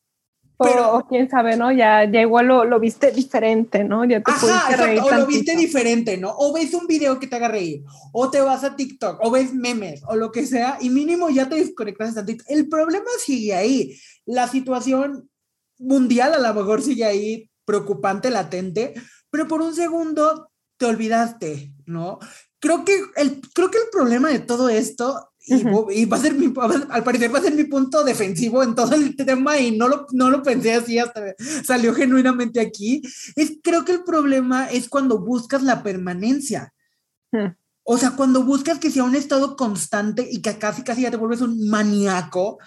pero, o, quién sabe, ¿no? Ya, ya igual lo, lo, viste diferente, ¿no? Ya te Ajá, reír o lo viste diferente, ¿no? O ves un video que te haga reír, o te vas a TikTok, o ves memes, o lo que sea, y mínimo ya te desconectas tantito. El problema sigue ahí. La situación mundial a lo mejor sigue ahí, preocupante, latente, pero por un segundo te olvidaste, ¿no? Creo que el, creo que el problema de todo esto y, va a ser mi, al parecer va a ser mi punto defensivo en todo el tema y no lo, no lo pensé así hasta salió genuinamente aquí. Es, creo que el problema es cuando buscas la permanencia. O sea, cuando buscas que sea un estado constante y que casi casi ya te vuelves un maníaco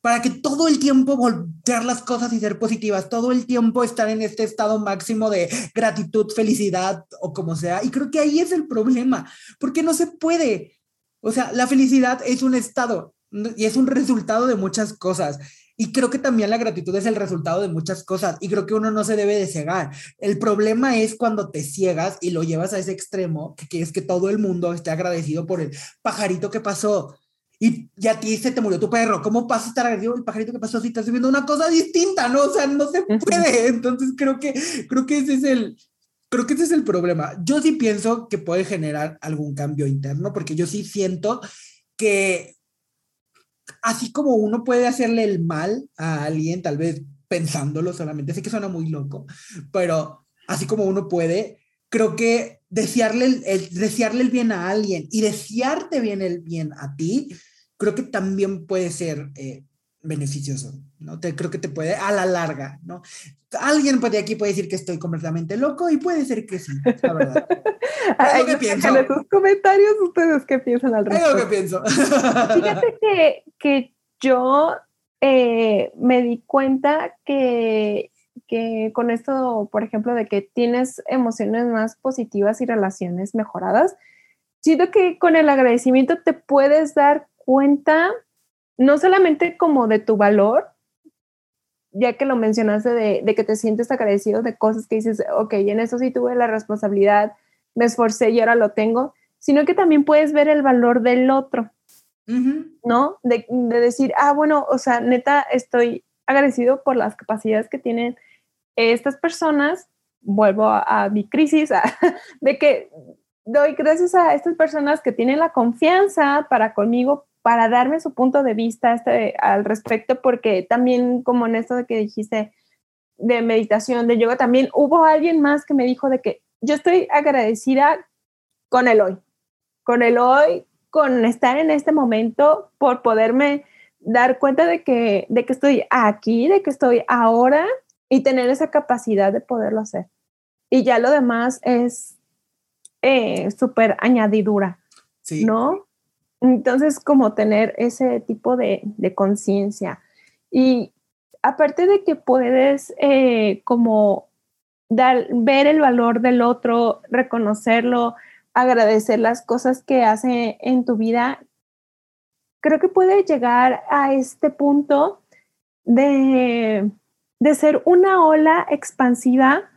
para que todo el tiempo voltear las cosas y ser positivas, todo el tiempo estar en este estado máximo de gratitud, felicidad o como sea. Y creo que ahí es el problema, porque no se puede. O sea, la felicidad es un estado y es un resultado de muchas cosas. Y creo que también la gratitud es el resultado de muchas cosas. Y creo que uno no se debe de cegar. El problema es cuando te ciegas y lo llevas a ese extremo, que es que todo el mundo esté agradecido por el pajarito que pasó. Y, ya a ti se te murió tu perro. ¿Cómo pasa a estar agradecido el pajarito que pasó si estás viviendo una cosa distinta? ¿no? O sea, no se puede. Entonces creo que, creo que ese es el, Creo que ese es el problema. Yo sí pienso que puede generar algún cambio interno, porque yo sí siento que así como uno puede hacerle el mal a alguien, tal vez pensándolo solamente, sé que suena muy loco, pero así como uno puede, creo que desearle el, desearle el bien a alguien y desearte bien el bien a ti, creo que también puede ser eh, beneficioso, ¿no? Te, creo que te puede, a la larga, ¿no? Alguien puede aquí puede decir que estoy completamente loco y puede ser que sí, la verdad. *laughs* lo que pienso. En sus comentarios ustedes qué piensan al respecto. Es lo que pienso. Fíjate que, que yo eh, me di cuenta que, que con esto, por ejemplo, de que tienes emociones más positivas y relaciones mejoradas, siento que con el agradecimiento te puedes dar cuenta no solamente como de tu valor, ya que lo mencionaste de, que te sientes agradecido de cosas que dices, ok, en eso sí tuve la responsabilidad, me esforcé y ahora lo tengo, sino que también puedes ver el valor del otro, ¿no? De, decir, ah, bueno, o sea, neta, estoy agradecido por las capacidades que tienen estas personas, vuelvo a, mi crisis, *laughs* de que doy gracias a estas personas que tienen la confianza para conmigo para darme su punto de vista este, al respecto, porque también como en esto de que dijiste de meditación, de yoga, también hubo alguien más que me dijo de que yo estoy agradecida con el hoy, con el hoy, con estar en este momento, por poderme dar cuenta de que, de que estoy aquí, de que estoy ahora y tener esa capacidad de poderlo hacer. Y ya lo demás es eh, súper añadidura, sí. ¿no? Entonces, como tener ese tipo de, conciencia. Y aparte de que puedes eh, como dar, ver el valor del otro, reconocerlo, agradecer las cosas que hace en tu vida, creo que puede llegar a este punto de, de ser una ola expansiva,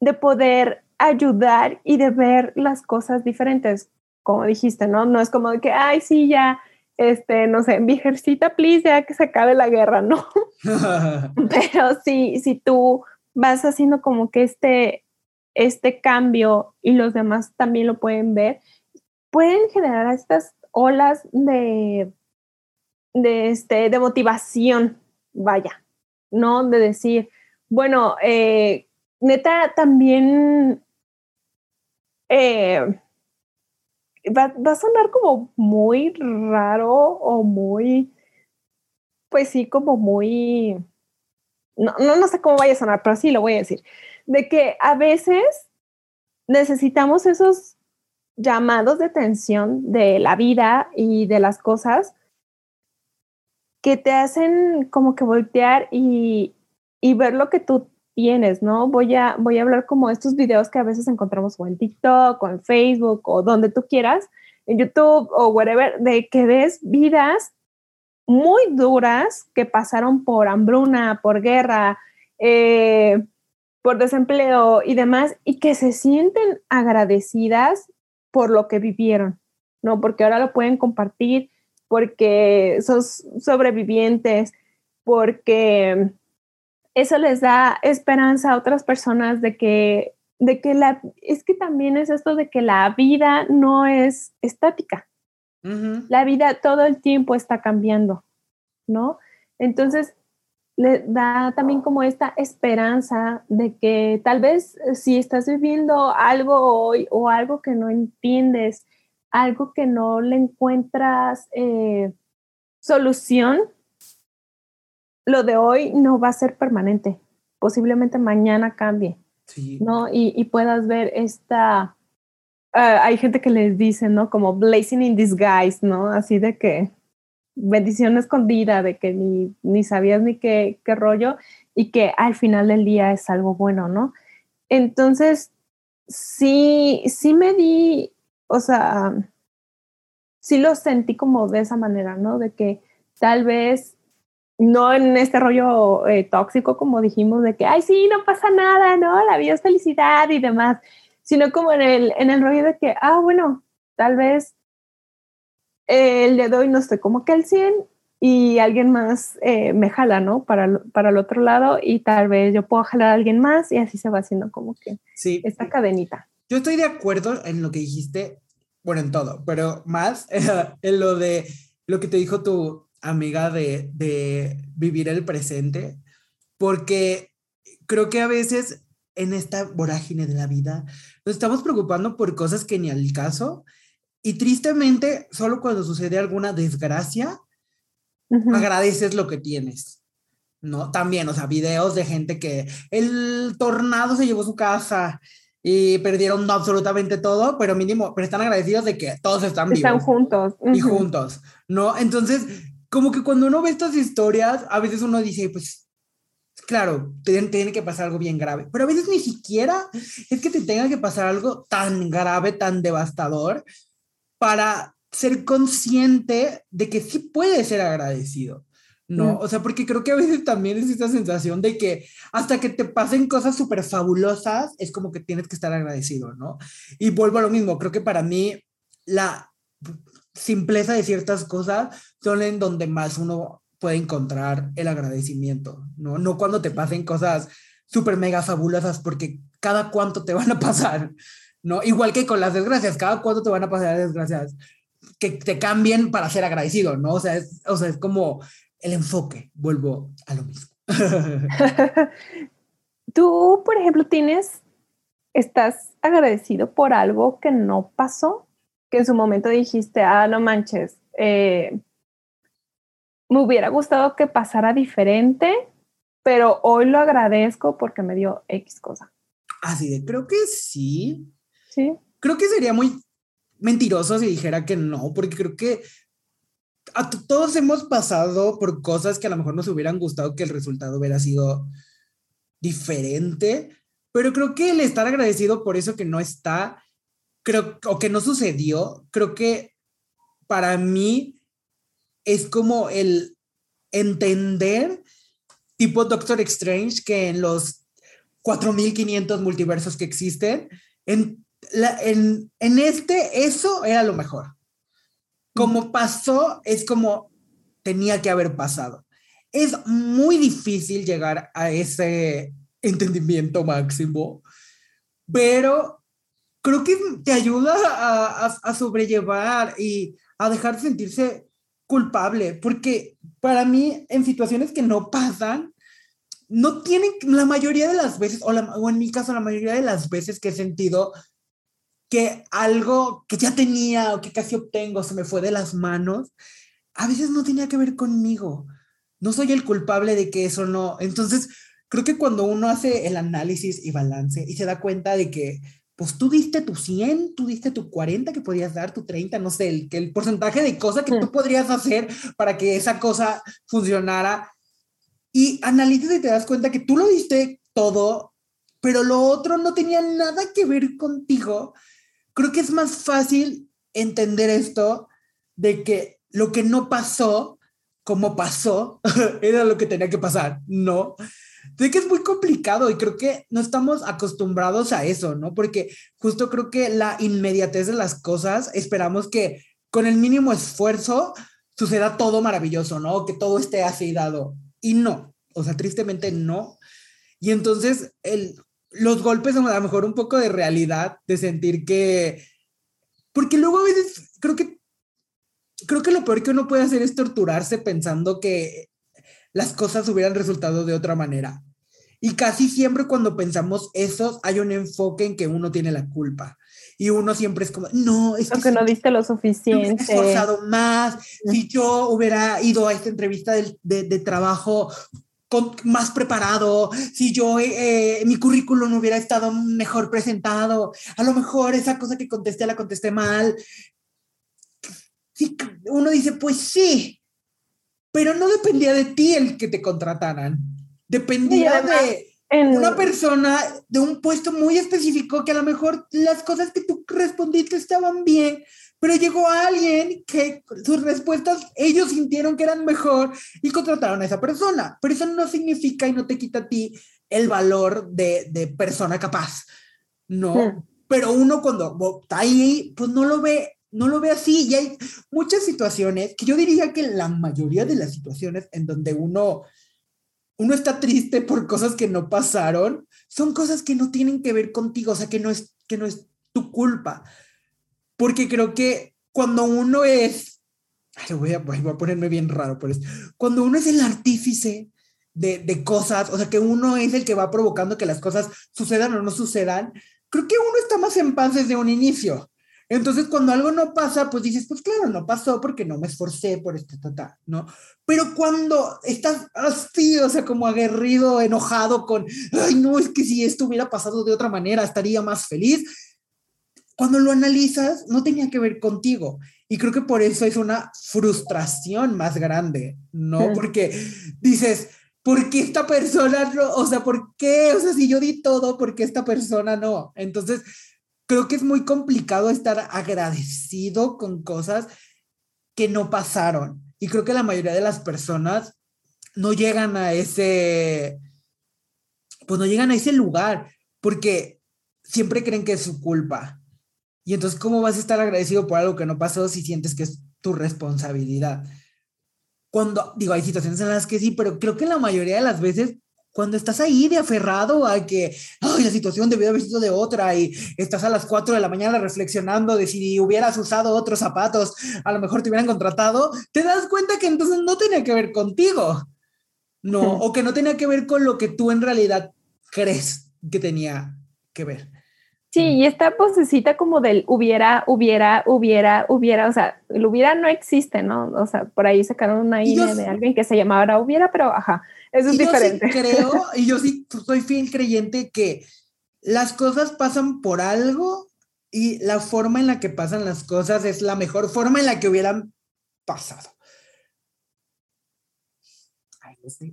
de poder ayudar y de ver las cosas diferentes como dijiste, ¿no? No es como de que, ay, sí, ya, este, no sé, vijercita, please, ya que se acabe la guerra, ¿no? *laughs* Pero sí, si tú vas haciendo como que este, este cambio y los demás también lo pueden ver, pueden generar estas olas de, de, este, de motivación, vaya, ¿no? De decir, bueno, eh, neta, también eh, va, a sonar como muy raro o muy pues sí, como muy, no, no, no sé cómo vaya a sonar, pero sí lo voy a decir, de que a veces necesitamos esos llamados de atención de la vida y de las cosas que te hacen como que voltear y, y ver lo que tú tienes, ¿no? Voy a, voy a hablar como estos videos que a veces encontramos o en TikTok o en Facebook o donde tú quieras, en YouTube o whatever, de que ves vidas muy duras que pasaron por hambruna, por guerra, eh, por desempleo y demás, y que se sienten agradecidas por lo que vivieron, ¿no? Porque ahora lo pueden compartir, porque son sobrevivientes, porque eso les da esperanza a otras personas de que, de que la, es que también es esto de que la vida no es estática. La vida todo el tiempo está cambiando, ¿no? Entonces, le da también como esta esperanza de que tal vez si estás viviendo algo hoy o algo que no entiendes, algo que no le encuentras eh, solución, lo de hoy no va a ser permanente. Posiblemente mañana cambie, ¿no? Y, puedas ver esta... Ah, hay gente que les dice, ¿no? Como blazing in disguise, ¿no? Así de que bendición escondida, de que ni, ni sabías ni qué, qué rollo y que al final del día es algo bueno, ¿no? Entonces, sí, sí me di, o sea, sí lo sentí como de esa manera, ¿no? De que tal vez no en este rollo eh, tóxico, como dijimos, de que, ay, sí, no pasa nada, ¿no? La vida es felicidad y demás, sino como en el, en el rollo de que, ah, bueno, tal vez el de hoy no estoy como que al 100 y alguien más eh, me jala, ¿no? Para, para el otro lado y tal vez yo puedo jalar a alguien más y así se va haciendo como que sí. esta cadenita. Yo estoy de acuerdo en lo que dijiste, bueno, en todo, pero más *laughs* en lo de lo que te dijo tu, amiga de, de vivir el presente, porque creo que a veces en esta vorágine de la vida nos estamos preocupando por cosas que ni al caso y tristemente solo cuando sucede alguna desgracia agradeces lo que tienes. No, también, o sea, videos de gente que el tornado se llevó su casa y perdieron absolutamente todo, pero mínimo, pero están agradecidos de que todos están vivos. Están juntos. Y juntos, ¿no? Entonces, como que cuando uno ve estas historias, a veces uno dice, pues, claro, tiene, tiene que pasar algo bien grave, pero a veces ni siquiera es que te tenga que pasar algo tan grave, tan devastador, para ser consciente de que sí puede ser agradecido. ¿no? Mm. O sea, porque creo que a veces también es esta sensación de que hasta que te pasen cosas súper fabulosas, es como que tienes que estar agradecido, ¿no? Y vuelvo a lo mismo, creo que para mí la simpleza de ciertas cosas son en donde más uno puede encontrar el agradecimiento, ¿no? No cuando te pasen cosas súper mega fabulosas, porque cada cuánto te van a pasar, ¿no? Igual que con las desgracias, cada cuánto te van a pasar desgracias que te cambien para ser agradecido, ¿no? O sea, o sea, es como el enfoque, vuelvo a lo mismo. *laughs* Tú, por ejemplo, tienes, estás agradecido por algo que no pasó que en su momento dijiste, ah, no manches, eh, me hubiera gustado que pasara diferente, pero hoy lo agradezco porque me dio X cosa. Así de, creo que sí. Sí. Creo que sería muy mentiroso si dijera que no, porque creo que a todos hemos pasado por cosas que a lo mejor nos hubieran gustado que el resultado hubiera sido diferente, pero creo que el estar agradecido por eso que no está creo, o que no sucedió, creo que para mí es como el entender, tipo Doctor Strange, que en los 4500 multiversos que existen, en, en, en este, eso era lo mejor. Como pasó, es como tenía que haber pasado. Es muy difícil llegar a ese entendimiento máximo, pero creo que te ayuda a, a, sobrellevar y a dejar de sentirse culpable, porque para mí en situaciones que no pasan, no tienen la mayoría de las veces, o, o en mi caso la mayoría de las veces que he sentido que algo que ya tenía o que casi obtengo se me fue de las manos, a veces no tenía que ver conmigo, no soy el culpable de que eso no. Entonces, creo que cuando uno hace el análisis y balance y se da cuenta de que, pues tú diste tu 100, tú diste tu 40 que podías dar, tu 30, no sé, el, el porcentaje de cosas que tú podrías hacer para que esa cosa funcionara. Y analizas y te das cuenta que tú lo diste todo, pero lo otro no tenía nada que ver contigo. Creo que es más fácil entender esto de que lo que no pasó, como pasó, *laughs* era lo que tenía que pasar, ¿no? Sé que es muy complicado y creo que no estamos acostumbrados a eso, ¿no? Porque justo creo que la inmediatez de las cosas, esperamos que con el mínimo esfuerzo suceda todo maravilloso, ¿no? Que todo esté así dado. Y no, o sea, tristemente no. Y entonces el, los golpes son a lo mejor un poco de realidad, de sentir que, porque luego a veces creo que, creo que lo peor que uno puede hacer es torturarse pensando que las cosas hubieran resultado de otra manera. Y casi siempre cuando pensamos eso, hay un enfoque en que uno tiene la culpa. Y uno siempre es como, no, es que, no diste lo suficiente. esforzado más. Si yo hubiera ido a esta entrevista de, de, de trabajo más preparado, si yo, eh, mi currículum hubiera estado mejor presentado, a lo mejor esa cosa que contesté la contesté mal. uno dice, pues sí, pero no dependía de ti el que te contrataran, dependía de una persona de un puesto muy específico que a lo mejor las cosas que tú respondiste estaban bien, pero llegó alguien que sus respuestas ellos sintieron que eran mejor y contrataron a esa persona. Pero eso no significa y no te quita a ti el valor de, de persona capaz, ¿no? Pero uno cuando está ahí, pues no lo ve, no lo ve así. Y hay muchas situaciones que yo diría que la mayoría de las situaciones en donde uno, uno está triste por cosas que no pasaron, son cosas que no tienen que ver contigo, o sea, que no es, que no es tu culpa porque creo que cuando uno es, voy a, voy a ponerme bien raro por eso, cuando uno es el artífice de, de, cosas, o sea, que uno es el que va provocando que las cosas sucedan o no sucedan, creo que uno está más en paz desde un inicio. Entonces, cuando algo no pasa, pues dices, pues claro, no pasó porque no me esforcé por esto, ta, ¿no? Pero cuando estás así, o sea, como aguerrido, enojado con, ay, no, es que si esto hubiera pasado de otra manera, estaría más feliz, cuando lo analizas, no tenía que ver contigo. Y creo que por eso es una frustración más grande, ¿no? Porque dices, ¿por qué esta persona no? O sea, ¿por qué? O sea, si yo di todo, ¿por qué esta persona no? Entonces, creo que es muy complicado estar agradecido con cosas que no pasaron. Y creo que la mayoría de las personas no llegan a ese, pues no llegan a ese lugar, porque siempre creen que es su culpa y entonces, ¿cómo vas a estar agradecido por algo que no pasó si sientes que es tu responsabilidad? Cuando, digo, hay situaciones en las que sí, pero creo que la mayoría de las veces, cuando estás ahí de aferrado a que, ay, la situación debió haber sido de otra y estás a las 4 de la mañana reflexionando de si hubieras usado otros zapatos, a lo mejor te hubieran contratado, te das cuenta que entonces no tenía que ver contigo, no, o que no tenía que ver con lo que tú en realidad crees que tenía que ver. Sí, y esta posecita como del hubiera, hubiera, hubiera, hubiera, o sea, el hubiera no existe, ¿no? O sea, por ahí sacaron una idea de alguien que se llamaba hubiera, pero ajá, eso es diferente. Yo sí creo, *laughs* y yo sí soy fiel creyente que las cosas pasan por algo y la forma en la que pasan las cosas es la mejor forma en la que hubieran pasado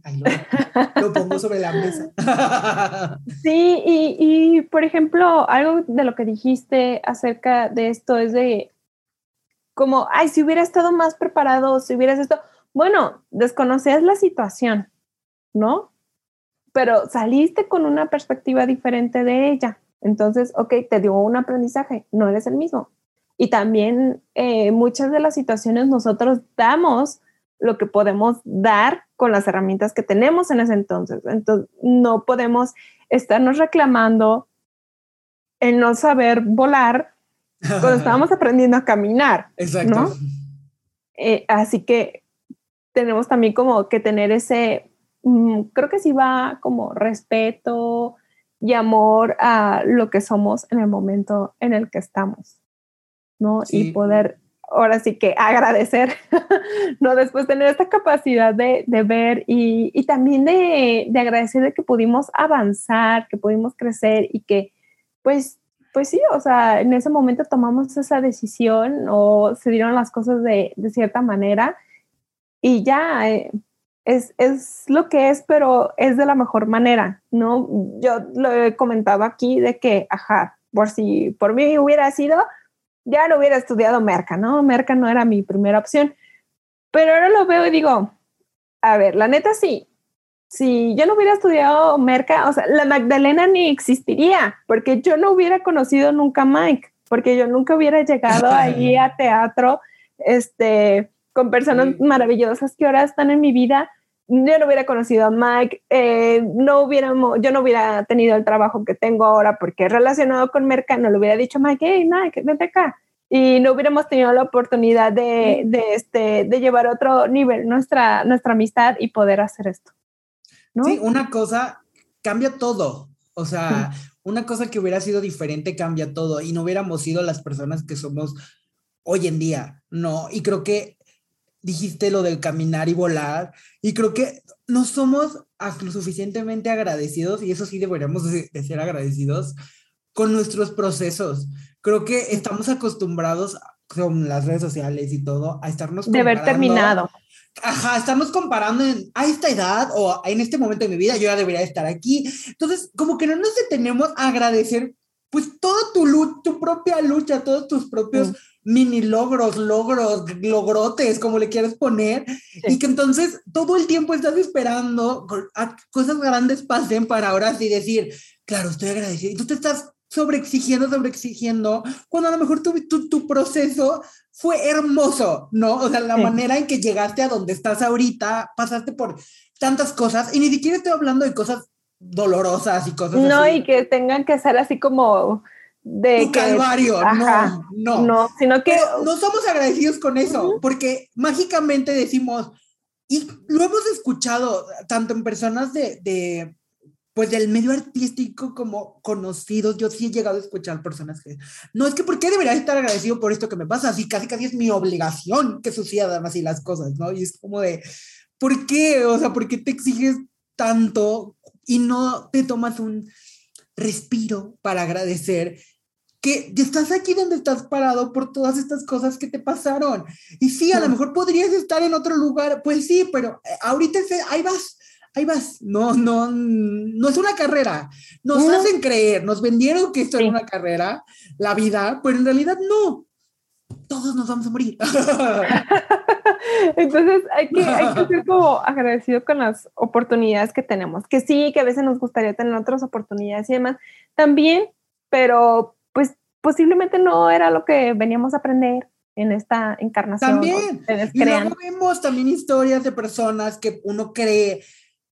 ahí lo, pongo sobre la mesa. *laughs* Sí, y, y, por ejemplo, algo de lo que dijiste acerca de esto es de como, ay, si hubiera estado más preparado, si hubieras esto, bueno, desconocías la situación, ¿no? Pero saliste con una perspectiva diferente de ella. Entonces, ok, te dio un aprendizaje, no eres el mismo. Y también eh, muchas de las situaciones nosotros damos lo que podemos dar con las herramientas que tenemos en ese entonces. Entonces, no podemos estarnos reclamando el no saber volar cuando estábamos *laughs* aprendiendo a caminar. Exacto. Eh, así que tenemos también como que tener ese, creo que sí va como respeto y amor a lo que somos en el momento en el que estamos, ¿no? Y poder ahora sí que agradecer, *laughs* ¿no? Después tener esta capacidad de, de ver y, y también de, de, agradecer de que pudimos avanzar, que pudimos crecer y que, pues, pues sí, o sea, en ese momento tomamos esa decisión o se dieron las cosas de, de cierta manera y ya eh, es, es, lo que es, pero es de la mejor manera, ¿no? Yo lo he comentado aquí de que, ajá, por si por mí hubiera sido, ya no hubiera estudiado Merca, ¿no? Merca no era mi primera opción. Pero ahora lo veo y digo, a ver, la neta sí, si yo no hubiera estudiado Merca, o sea, la Magdalena ni existiría, porque yo no hubiera conocido nunca a Mike, porque yo nunca hubiera llegado ahí a teatro, este, con personas maravillosas que ahora están en mi vida. Yo no hubiera conocido a Mike, eh, no hubiéramos, yo no hubiera tenido el trabajo que tengo ahora porque relacionado con Merca no le hubiera dicho Mike, hey Mike, vente acá. Y no hubiéramos tenido la oportunidad de, de, este, de llevar a otro nivel nuestra, nuestra amistad y poder hacer esto. ¿no? Sí, una cosa cambia todo. O sea, una cosa que hubiera sido diferente cambia todo y no hubiéramos sido las personas que somos hoy en día, ¿no? Y creo que dijiste lo del caminar y volar y creo que no somos lo suficientemente agradecidos y eso sí deberíamos de, de ser agradecidos con nuestros procesos. Creo que estamos acostumbrados con las redes sociales y todo a estarnos de haber terminado ajá, estamos comparando en, a esta edad o en este momento de mi vida, yo ya debería estar aquí. Entonces, como que no nos detenemos a agradecer, pues, toda tu, tu propia lucha, todos tus propios mm. Mini logros, logros, logrotes, como le quieras poner, sí. y que entonces todo el tiempo estás esperando a cosas grandes pasen para ahora sí decir, claro, estoy agradecido. Y tú te estás sobreexigiendo, sobreexigiendo, cuando a lo mejor tu, tu, tu proceso fue hermoso, ¿no? O sea, la sí. manera en que llegaste a donde estás ahorita, pasaste por tantas cosas y ni siquiera estoy hablando de cosas dolorosas y cosas no, así. y que tengan que ser así como de tu calvario, Ajá, no, no. No, sino que Pero no somos agradecidos con eso, uh -huh. porque mágicamente decimos, y lo hemos escuchado tanto en personas de, de pues del medio artístico como conocidos, yo sí he llegado a escuchar personas que, no, es que ¿por qué debería estar agradecido por esto que me pasa? Así casi casi es mi obligación que sucedan así las cosas, ¿no? Y es como de, ¿por qué? O sea, ¿por qué te exiges tanto y no te tomas un respiro para agradecer que estás aquí donde estás parado por todas estas cosas que te pasaron? Y sí, a lo mejor podrías estar en otro lugar, pues sí, pero eh, ahorita ahí vas ahí vas. No, no, no es una carrera. Nos no. hacen creer, nos vendieron que esto sí. era una carrera, la vida, pero en realidad no. Todos nos vamos a morir. *laughs* Entonces hay que, hay que ser *laughs* como agradecido con las oportunidades que tenemos, que sí, que a veces nos gustaría tener otras oportunidades y demás, también, pero posiblemente no era lo que veníamos a aprender en esta encarnación. También. Y luego vemos también historias de personas que uno cree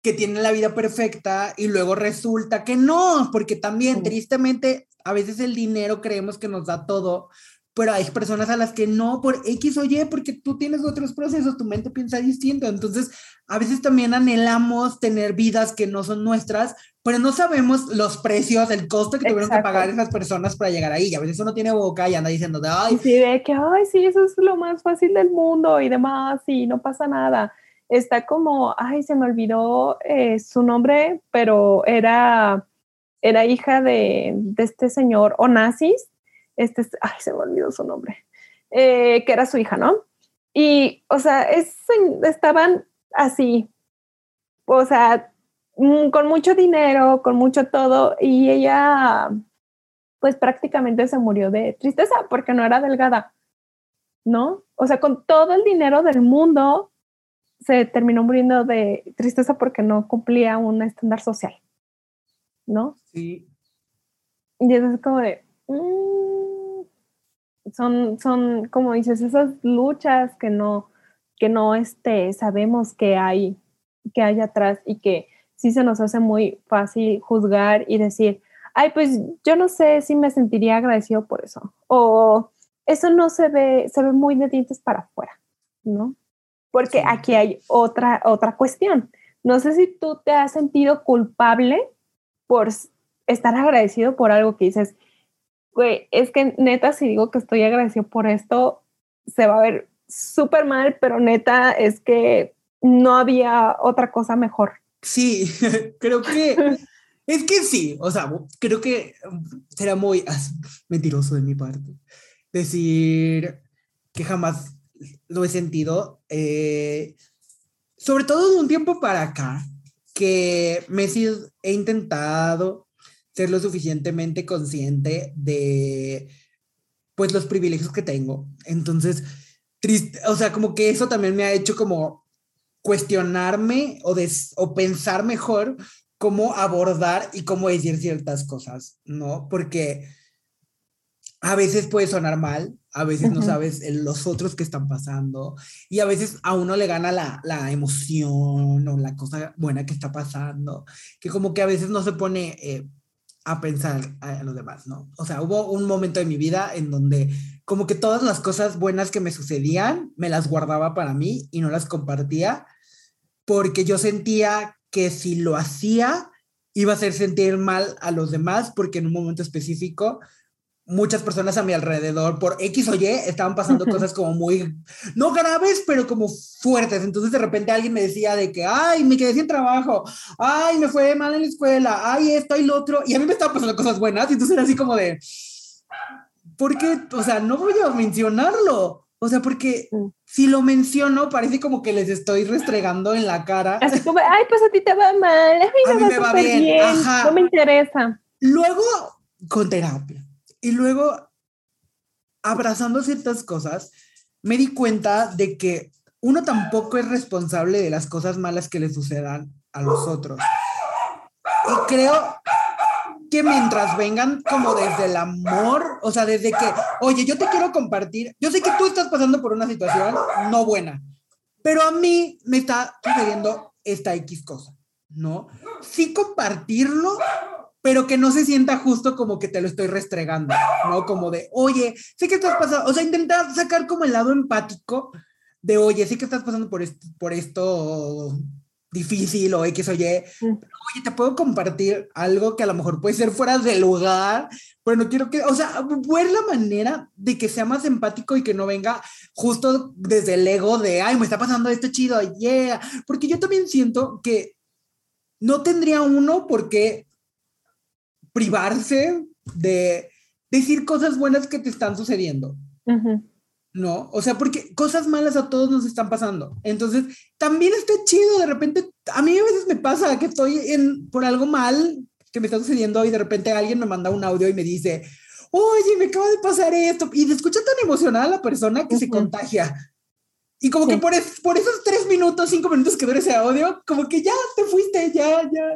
que tienen la vida perfecta y luego resulta que no, porque también sí. tristemente a veces el dinero creemos que nos da todo, pero hay personas a las que no por X o Y, porque tú tienes otros procesos, tu mente piensa distinto. Entonces, a veces también anhelamos tener vidas que no son nuestras, pero no sabemos los precios, el costo que tuvieron Exacto. que pagar esas personas para llegar ahí. Y a veces uno tiene boca y anda diciendo, ay. Sí, de que, ay, sí, eso es lo más fácil del mundo y demás, y no pasa nada está como, ay, se me olvidó eh, su nombre, pero era, era hija de, de, este señor Onassis, este, ay, se me olvidó su nombre, eh, que era su hija, ¿no? Y, o sea, es, estaban así, o sea, mm, con mucho dinero, con mucho todo, y ella, pues prácticamente se murió de tristeza porque no era delgada, ¿no? O sea, con todo el dinero del mundo, se terminó muriendo de tristeza porque no cumplía un estándar social, ¿no? Sí. Y es como de, mmm, son, son, como dices, esas luchas que no, que no este, sabemos que hay, que hay atrás y que sí se nos hace muy fácil juzgar y decir, ay, pues yo no sé si me sentiría agradecido por eso. O eso no se ve, se ve muy de dientes para afuera, ¿no? porque sí. aquí hay otra, otra cuestión. No sé si tú te has sentido culpable por estar agradecido por algo que dices, güey, es que neta, si digo que estoy agradecido por esto, se va a ver súper mal, pero neta es que no había otra cosa mejor. Sí, *laughs* creo que es que sí, o sea, creo que será muy mentiroso de mi parte decir que jamás lo he sentido, eh, sobre todo de un tiempo para acá, que me he intentado ser lo suficientemente consciente de pues los privilegios que tengo. Entonces, triste, o sea, como que eso también me ha hecho como cuestionarme o, o pensar mejor cómo abordar y cómo decir ciertas cosas, ¿no? Porque a veces puede sonar mal, a veces no sabes los otros que están pasando y a veces a uno le gana la, la, emoción o la cosa buena que está pasando, que como que a veces no se pone eh, a pensar a, los demás, ¿no? O sea, hubo un momento de mi vida en donde como que todas las cosas buenas que me sucedían me las guardaba para mí y no las compartía porque yo sentía que si lo hacía iba a hacer sentir mal a los demás porque en un momento específico muchas personas a mi alrededor por X o Y estaban pasando cosas como muy, no graves, pero como fuertes. Entonces de repente alguien me decía de que, ay, me quedé sin trabajo, ay, me fue mal en la escuela, ay, esto y lo otro. Y a mí me estaban pasando cosas buenas. Y entonces era así como de, ¿por qué? O sea, no voy a mencionarlo. O sea, porque si lo menciono, parece como que les estoy restregando en la cara. Así como, ay, pues a ti te va mal, a mí, me, va, bien, no me interesa. Luego, con terapia y luego, abrazando ciertas cosas, me di cuenta de que uno tampoco es responsable de las cosas malas que le sucedan a los otros. Y creo que mientras vengan como desde el amor, o sea, desde que, oye, yo te quiero compartir, yo sé que tú estás pasando por una situación no buena, pero a mí me está sucediendo esta X cosa, ¿no? Sí compartirlo pero que no se sienta justo como que te lo estoy restregando, ¿no? Como de, oye, sé que estás pasando, o sea, intentar sacar como el lado empático de, oye, sé que estás pasando por esto, por esto difícil o X o Y, pero, oye, te puedo compartir algo que a lo mejor puede ser fuera de lugar, pero no quiero que, o sea, ver la manera de que sea más empático y que no venga justo desde el ego de, ay, me está pasando esto chido, yeah, porque yo también siento que no tendría uno por qué privarse de decir cosas buenas que te están sucediendo. ¿No? O sea, porque cosas malas a todos nos están pasando. Entonces, también está chido, de repente, a mí a veces me pasa que estoy en, por algo mal que me está sucediendo y de repente alguien me manda un audio y me dice, oye, me acaba de pasar esto. Y se escucha tan emocional la persona que se contagia. Y como que por, por esos tres minutos, cinco minutos que dura ese audio, como que ya te fuiste, ya, ya,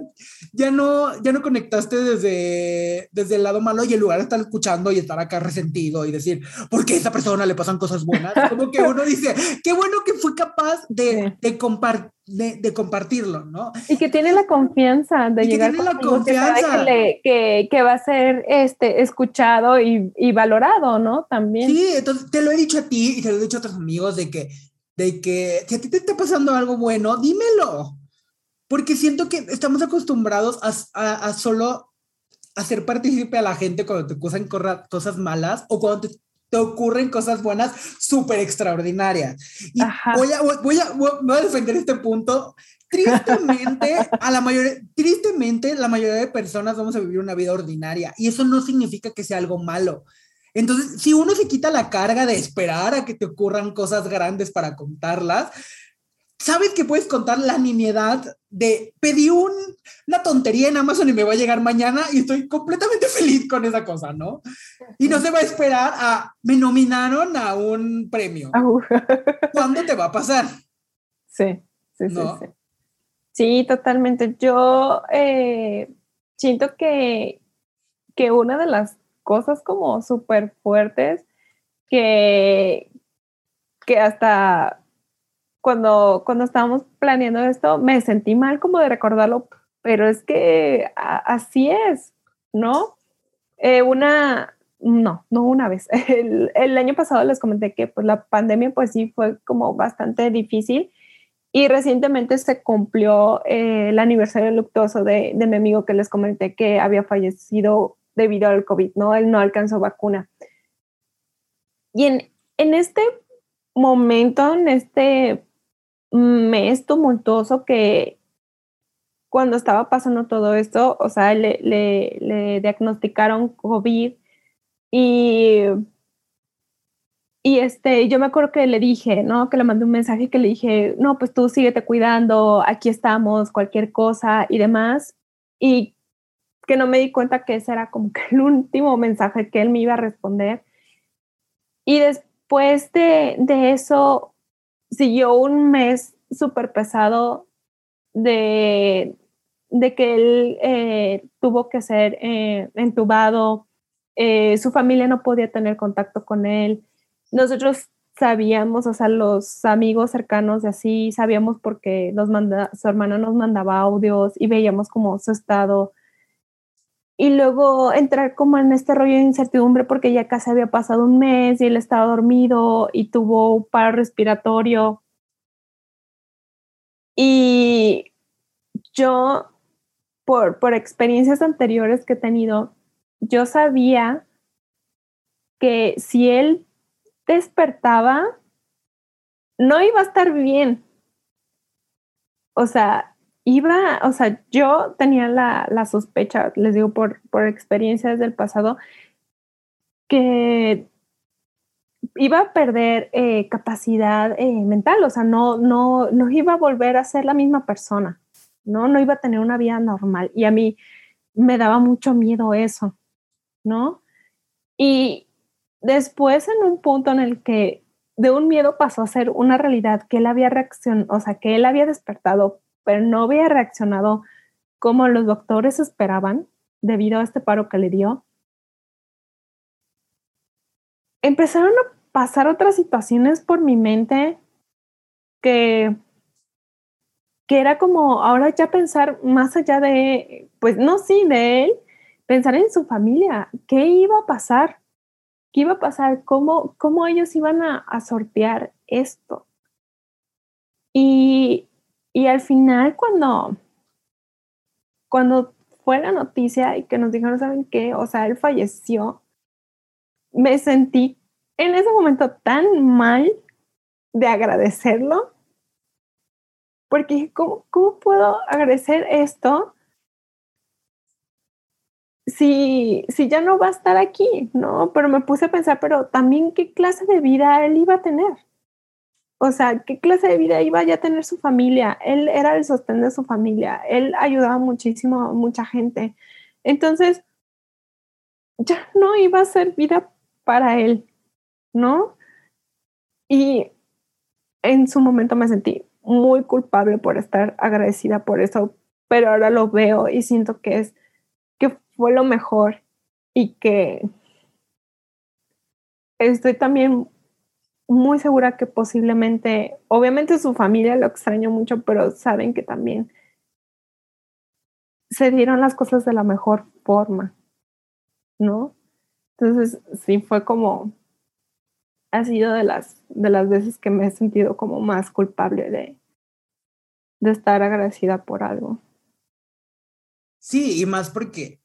ya no, ya no conectaste desde, desde el lado malo y en lugar de estar escuchando y estar acá resentido y decir, ¿por qué a esa persona le pasan cosas buenas? *laughs* Como que uno dice, qué bueno que fue capaz de, de, de, compartirlo, ¿no? Y que tiene la confianza de llegar que la confianza. Que, que, va a ser este, escuchado y, y valorado, ¿no? También. Sí, entonces te lo he dicho a ti y te lo he dicho a otros amigos de que de que si a ti te está pasando algo bueno, dímelo. Porque siento que estamos acostumbrados a, a, solo hacer partícipe a la gente cuando te ocurren cosas malas o cuando te, ocurren cosas buenas súper extraordinarias. Y voy a, voy, a, voy a defender este punto. Tristemente, *laughs* a la mayoría, tristemente, la mayoría de personas vamos a vivir una vida ordinaria y eso no significa que sea algo malo. Entonces, si uno se quita la carga de esperar a que te ocurran cosas grandes para contarlas, sabes que puedes contar la nimiedad de pedí una tontería en Amazon y me va a llegar mañana y estoy completamente *laughs* feliz con esa cosa, ¿no? Y no se va a esperar a, me nominaron a un premio. *laughs* ¿Cuándo te va a pasar? Sí, sí, sí, sí. Sí, totalmente. Yo eh, siento que, que una de las cosas como súper fuertes que, que hasta cuando, cuando estábamos planeando esto me sentí mal como de recordarlo, pero es que así es, ¿no? Eh, una, no, no una vez. *laughs* El, año pasado les comenté que pues, la pandemia pues sí fue como bastante difícil y recientemente se cumplió eh, el aniversario luctuoso de, de, mi amigo que les comenté que había fallecido debido al COVID, ¿no? Él no alcanzó vacuna. Y en, en este momento, en este mes tumultuoso que cuando estaba pasando todo esto, o sea, le, le, diagnosticaron COVID y, y este, yo me acuerdo que le dije, ¿no? Que le mandé un mensaje que le dije, no, pues tú síguete cuidando, aquí estamos, cualquier cosa y demás. Y que no me di cuenta que ese era como que el *laughs* último mensaje que él me iba a responder. Y después de, de eso, siguió un mes súper pesado de, de que él eh, tuvo que ser eh, entubado, eh, su familia no podía tener contacto con él. Nosotros sabíamos, o sea, los amigos cercanos de así, sabíamos porque nos manda, su hermana nos mandaba audios y veíamos como su estado. Y luego entrar como en este rollo de incertidumbre porque ya casi había pasado un mes y él estaba dormido y tuvo paro respiratorio. Y yo, por, por experiencias anteriores que he tenido, yo sabía que si él despertaba, no iba a estar bien. O sea, iba, o sea, yo tenía la, la sospecha, les digo por, por experiencias del pasado, que iba a perder eh, capacidad eh, mental, o sea, no, no, iba a volver a ser la misma persona, ¿no? No iba a tener una vida normal. Y a mí me daba mucho miedo eso, ¿no? Y después en un punto en el que de un miedo pasó a ser una realidad que él había reaccionado, o sea, que él había despertado, pero no había reaccionado como los doctores esperaban debido a este paro que le dio. Empezaron a pasar otras situaciones por mi mente que, que era como ahora ya pensar más allá de, pues no, sí, de él, pensar en su familia, qué iba a pasar, qué iba a pasar, cómo, cómo ellos iban a, a sortear esto. Y, y al final cuando, cuando fue la noticia y que nos dijeron, ¿saben qué? O sea, él falleció, me sentí en ese momento tan mal de agradecerlo, porque ¿cómo, cómo puedo agradecer esto si, si ya no va a estar aquí? No, pero me puse a pensar, pero también qué clase de vida él iba a tener. O sea, ¿qué clase de vida iba ya a tener su familia? Él era el sostén de su familia, él ayudaba muchísimo a mucha gente. Entonces, ya no iba a ser vida para él. ¿no? Y en su momento me sentí muy culpable por estar agradecida por eso, pero ahora lo veo y siento que es que fue lo mejor y que estoy también muy segura que posiblemente, obviamente su familia lo extraño mucho, pero saben que también se dieron las cosas de la mejor forma, ¿no? Entonces, sí fue como ha sido de las, de las veces que me he sentido como más culpable de, de estar agradecida por algo. Sí, y más porque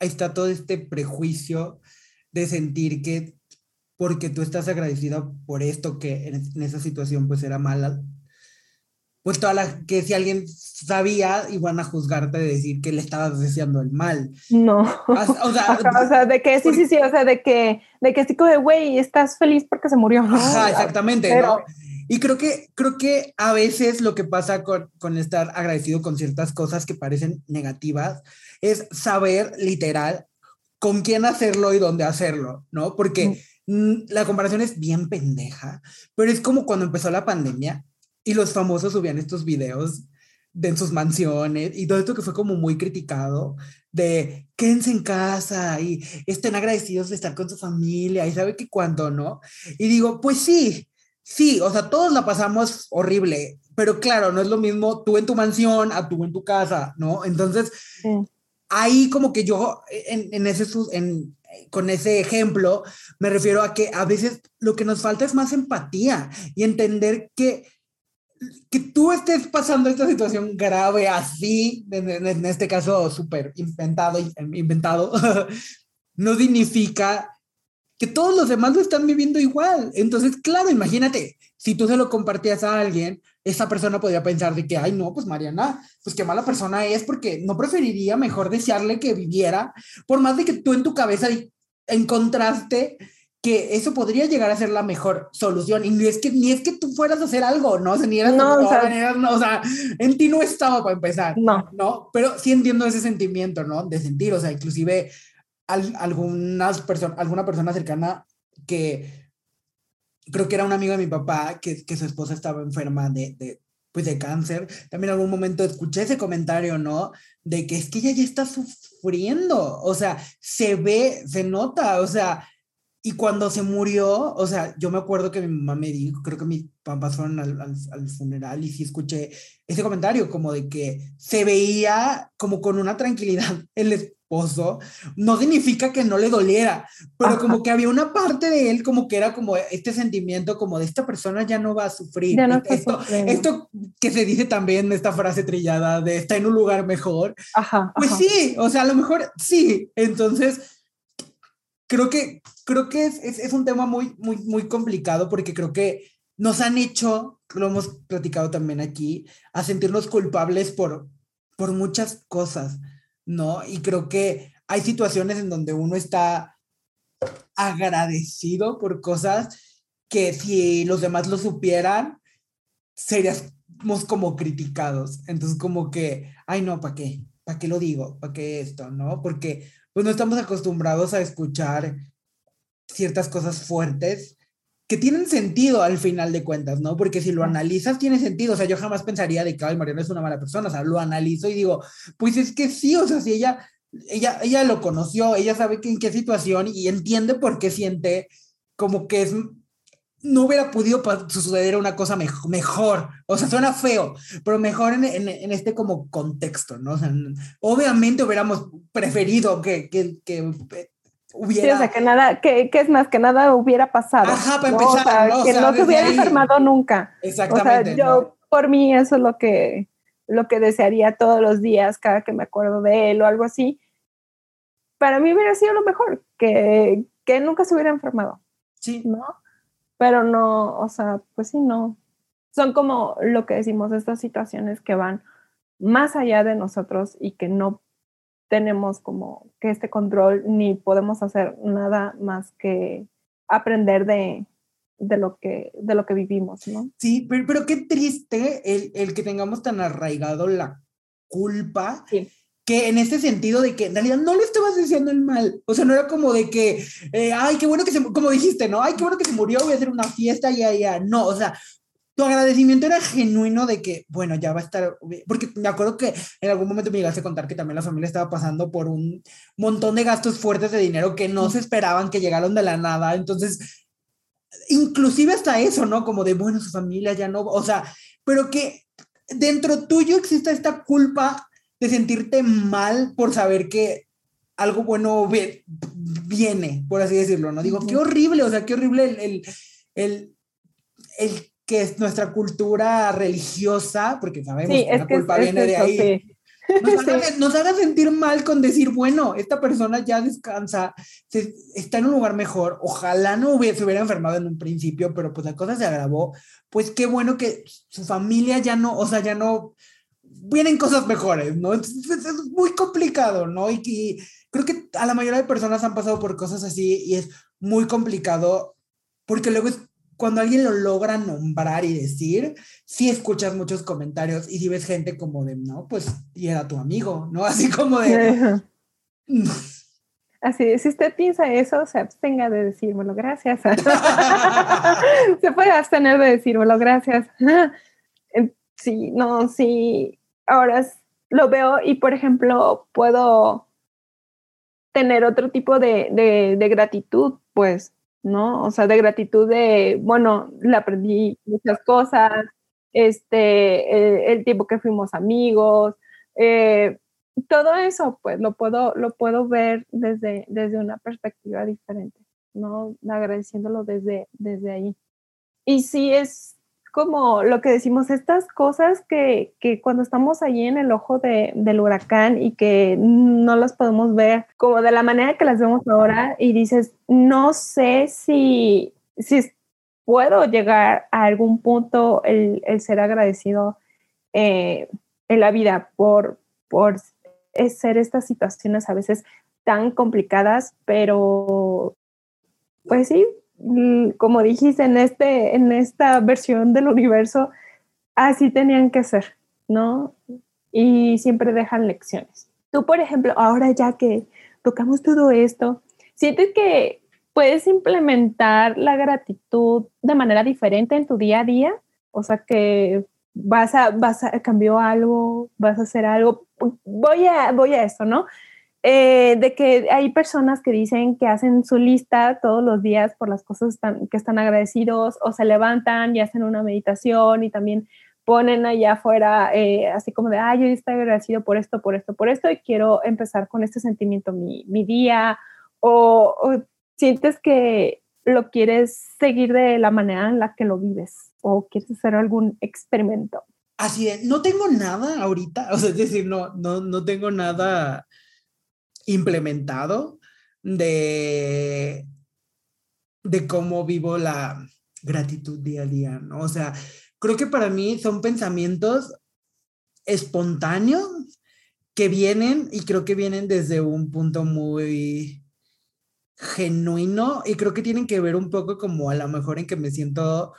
ahí está todo este prejuicio de sentir que porque tú estás agradecida por esto que en, en esa situación pues era mala, pues toda la, que si alguien sabía, iban a juzgarte de decir que le estabas deseando el mal. No. O sea, o sea de que sí, sí, sí, o sea, de que, de que sí, de güey, estás feliz porque se murió. Ajá, exactamente, ¿no? Y creo que, creo que a veces lo que pasa con, con estar agradecido con ciertas cosas que parecen negativas es saber literal con quién hacerlo y dónde hacerlo, ¿no? Porque mm. La comparación es bien pendeja, pero es como cuando empezó la pandemia y los famosos subían estos videos de en sus mansiones y todo esto que fue como muy criticado de quédense en casa y estén agradecidos de estar con su familia y sabe que cuando no. Y digo, pues sí, sí, o sea, todos la pasamos horrible, pero claro, no es lo mismo tú en tu mansión a tú en tu casa, ¿no? Entonces, ahí como que yo en, en ese, en, con ese ejemplo, me refiero a que a veces lo que nos falta es más empatía y entender que que tú estés pasando esta situación grave así, en, este caso súper inventado, inventado, *laughs* no significa que todos los demás lo están viviendo igual. Entonces, claro, imagínate, si tú se lo compartías a alguien, esa persona podría pensar de que, ay, no, pues Mariana, pues qué mala persona es, porque no preferiría mejor desearle que viviera, por más de que tú en tu cabeza encontraste que eso podría llegar a ser la mejor solución. Y ni es que, ni es que tú fueras a hacer algo, ¿no? O sea, ni eras no, o sea, no, o sea, en ti no estaba para empezar. No. ¿No? Pero sí entiendo ese sentimiento, ¿no? De sentir, o sea, inclusive algunas personas, alguna persona cercana que creo que era un amigo de mi papá, que, que su esposa estaba enferma de, de, pues de cáncer. También en algún momento escuché ese comentario, ¿no? De que es que ella ya está sufriendo, o sea, se ve, se nota, o sea, y cuando se murió, o sea, yo me acuerdo que mi mamá me dijo, creo que mis papás fueron al, al, al, funeral y sí escuché ese comentario como de que se veía como con una tranquilidad *laughs* el esposo. No significa que no le doliera, pero Ajá. como que había una parte de él como que era como este sentimiento como de esta persona ya no va a sufrir. No esto, esto que se dice también, esta frase trillada de está en un lugar mejor. Ajá, pues ajá. sí, o sea, a lo mejor sí. Entonces creo que, creo que es, es, es, un tema muy, muy, muy complicado porque creo que nos han hecho, lo hemos platicado también aquí, a sentirnos culpables por, por muchas cosas, ¿no? Y creo que hay situaciones en donde uno está agradecido por cosas que si los demás lo supieran, seríamos como criticados. Entonces como que, ay no, ¿para qué? ¿Para qué lo digo? ¿Para qué esto? ¿No? Porque pues no estamos acostumbrados a escuchar ciertas cosas fuertes que tienen sentido al final de cuentas, ¿no? Porque si lo analizas, tiene sentido. O sea, yo jamás pensaría de que, ay, Mariana es una mala persona. O sea, lo analizo y digo, pues es que sí, o sea, si ella, ella, ella lo conoció, ella sabe que en qué situación y entiende por qué siente como que es, no hubiera podido suceder una cosa me mejor. O sea, suena feo, pero mejor en, en, en, este como contexto, ¿no? O sea, obviamente hubiéramos preferido que, que, que hubiera... Sí, o sea, que nada, que, que, es más, que nada hubiera pasado. Ajá, para empezar, o sea, ¿no? O que sea, no se hubiera ahí... enfermado nunca. Exactamente. O sea, yo, ¿no? por mí, eso es lo que, lo que desearía todos los días, cada que me acuerdo de él o algo así. Para mí hubiera sido lo mejor, que, que nunca se hubiera enfermado. Sí. ¿No? Pero no, o sea, pues sí, no. Son como lo que decimos, estas situaciones que van más allá de nosotros y que no tenemos como que este control ni podemos hacer nada más que aprender de, de, lo, que, de lo que vivimos, ¿no? Sí, pero, pero qué triste el, el, que tengamos tan arraigado la culpa. Sí. Que en este sentido de que en realidad no le estabas diciendo el mal, o sea, no era como de que, eh, ay, qué bueno que se, como dijiste, ¿no? Ay, qué bueno que se murió, voy a hacer una fiesta, ya, ya, no, o sea, tu agradecimiento era genuino de que, bueno, ya va a estar, porque me acuerdo que en algún momento me llegaste a contar que también la familia estaba pasando por un montón de gastos fuertes de dinero que no se esperaban, que llegaron de la nada, entonces, inclusive hasta eso, ¿no? Como de, bueno, su familia ya no, o sea, pero que dentro tuyo existe esta culpa de sentirte mal por saber que algo bueno viene, por así decirlo, ¿no? Digo, qué horrible, o sea, qué horrible el, el, el, el que es nuestra cultura religiosa, porque sabemos sí, que es la culpa es, viene es de eso, ahí. Sí. Nos *laughs* haga, nos sentir mal con decir, bueno, esta persona ya descansa, se, está en un lugar mejor, ojalá no hubiera, se hubiera enfermado en un principio, pero pues la cosa se agravó, pues qué bueno que su familia ya no, o sea, ya no, vienen cosas mejores, ¿no? Entonces, es muy complicado, ¿no? Y, y creo que a la mayoría de personas han pasado por cosas así y es muy complicado porque luego es cuando alguien lo logra nombrar y decir, sí escuchas muchos comentarios y si ves gente como de, no, pues, y era tu amigo, ¿no? Así como de... Así, si usted piensa eso, se abstenga de decírmelo, gracias. *laughs* se puede abstener de decírmelo, gracias. sí, no, sí. Ahora lo veo y, por ejemplo, puedo tener otro tipo de, de, de gratitud, pues, ¿no? O sea, de gratitud de, bueno, le aprendí muchas cosas, este, eh, el tiempo que fuimos amigos, eh, todo eso, pues, lo puedo, lo puedo ver desde, desde una perspectiva diferente, ¿no? Agradeciéndolo desde, desde ahí. Y sí es como lo que decimos, estas cosas que, que cuando estamos allí en el ojo de, del huracán y que no las podemos ver como de la manera que las vemos ahora y dices, no sé si, si puedo llegar a algún punto el, el ser agradecido eh, en la vida por, por ser estas situaciones a veces tan complicadas, pero pues sí, como dijiste en, este, en esta versión del universo, así tenían que ser, ¿no? Y siempre dejan lecciones. Tú, por ejemplo, ahora ya que tocamos todo esto, ¿sientes que puedes implementar la gratitud de manera diferente en tu día a día? O sea, que vas a, vas a, cambió algo, vas a hacer algo, voy a, voy a esto, ¿no? Eh, de que hay personas que dicen que hacen su lista todos los días por las cosas que están agradecidos o se levantan y hacen una meditación y también ponen allá afuera eh, así como de, ay, yo estoy agradecido por esto, por esto, por esto y quiero empezar con este sentimiento mi, mi día o, sientes que lo quieres seguir de la manera en la que lo vives o quieres hacer algún experimento. Así es, no tengo nada ahorita, o sea, es decir, no, no, no tengo nada implementado de, de cómo vivo la gratitud día a día, ¿no? O sea, creo que para mí son pensamientos espontáneos que vienen y creo que vienen desde un punto muy genuino y creo que tienen que ver un poco como a lo mejor en que me siento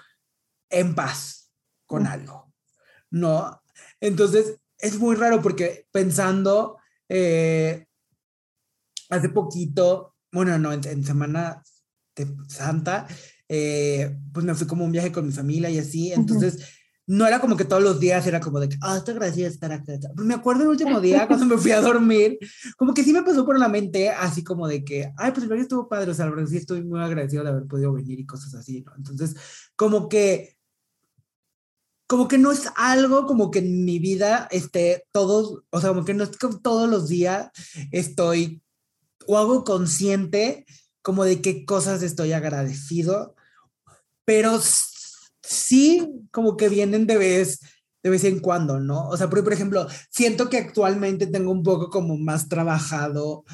en paz con algo, ¿no? Entonces, es muy raro porque pensando, eh, hace poquito, bueno, no, en, Semana de Santa, eh, pues me fui como un viaje con mi familia y así, entonces no era como que todos los días era como de, ah, estoy agradecida de estar acá. me acuerdo el último día cuando me fui a dormir, como que sí me pasó por la mente así como de que, ay, pues el viaje estuvo padre, o sea, sí estoy muy agradecido de haber podido venir y cosas así, ¿no? Entonces, como que como que no es algo como que en mi vida esté todos, o sea, como que no es que todos los días estoy o hago consciente como de qué cosas estoy agradecido, pero sí como que vienen de vez, de vez en cuando, ¿no? O sea, por, ejemplo, siento que actualmente tengo un poco como más trabajado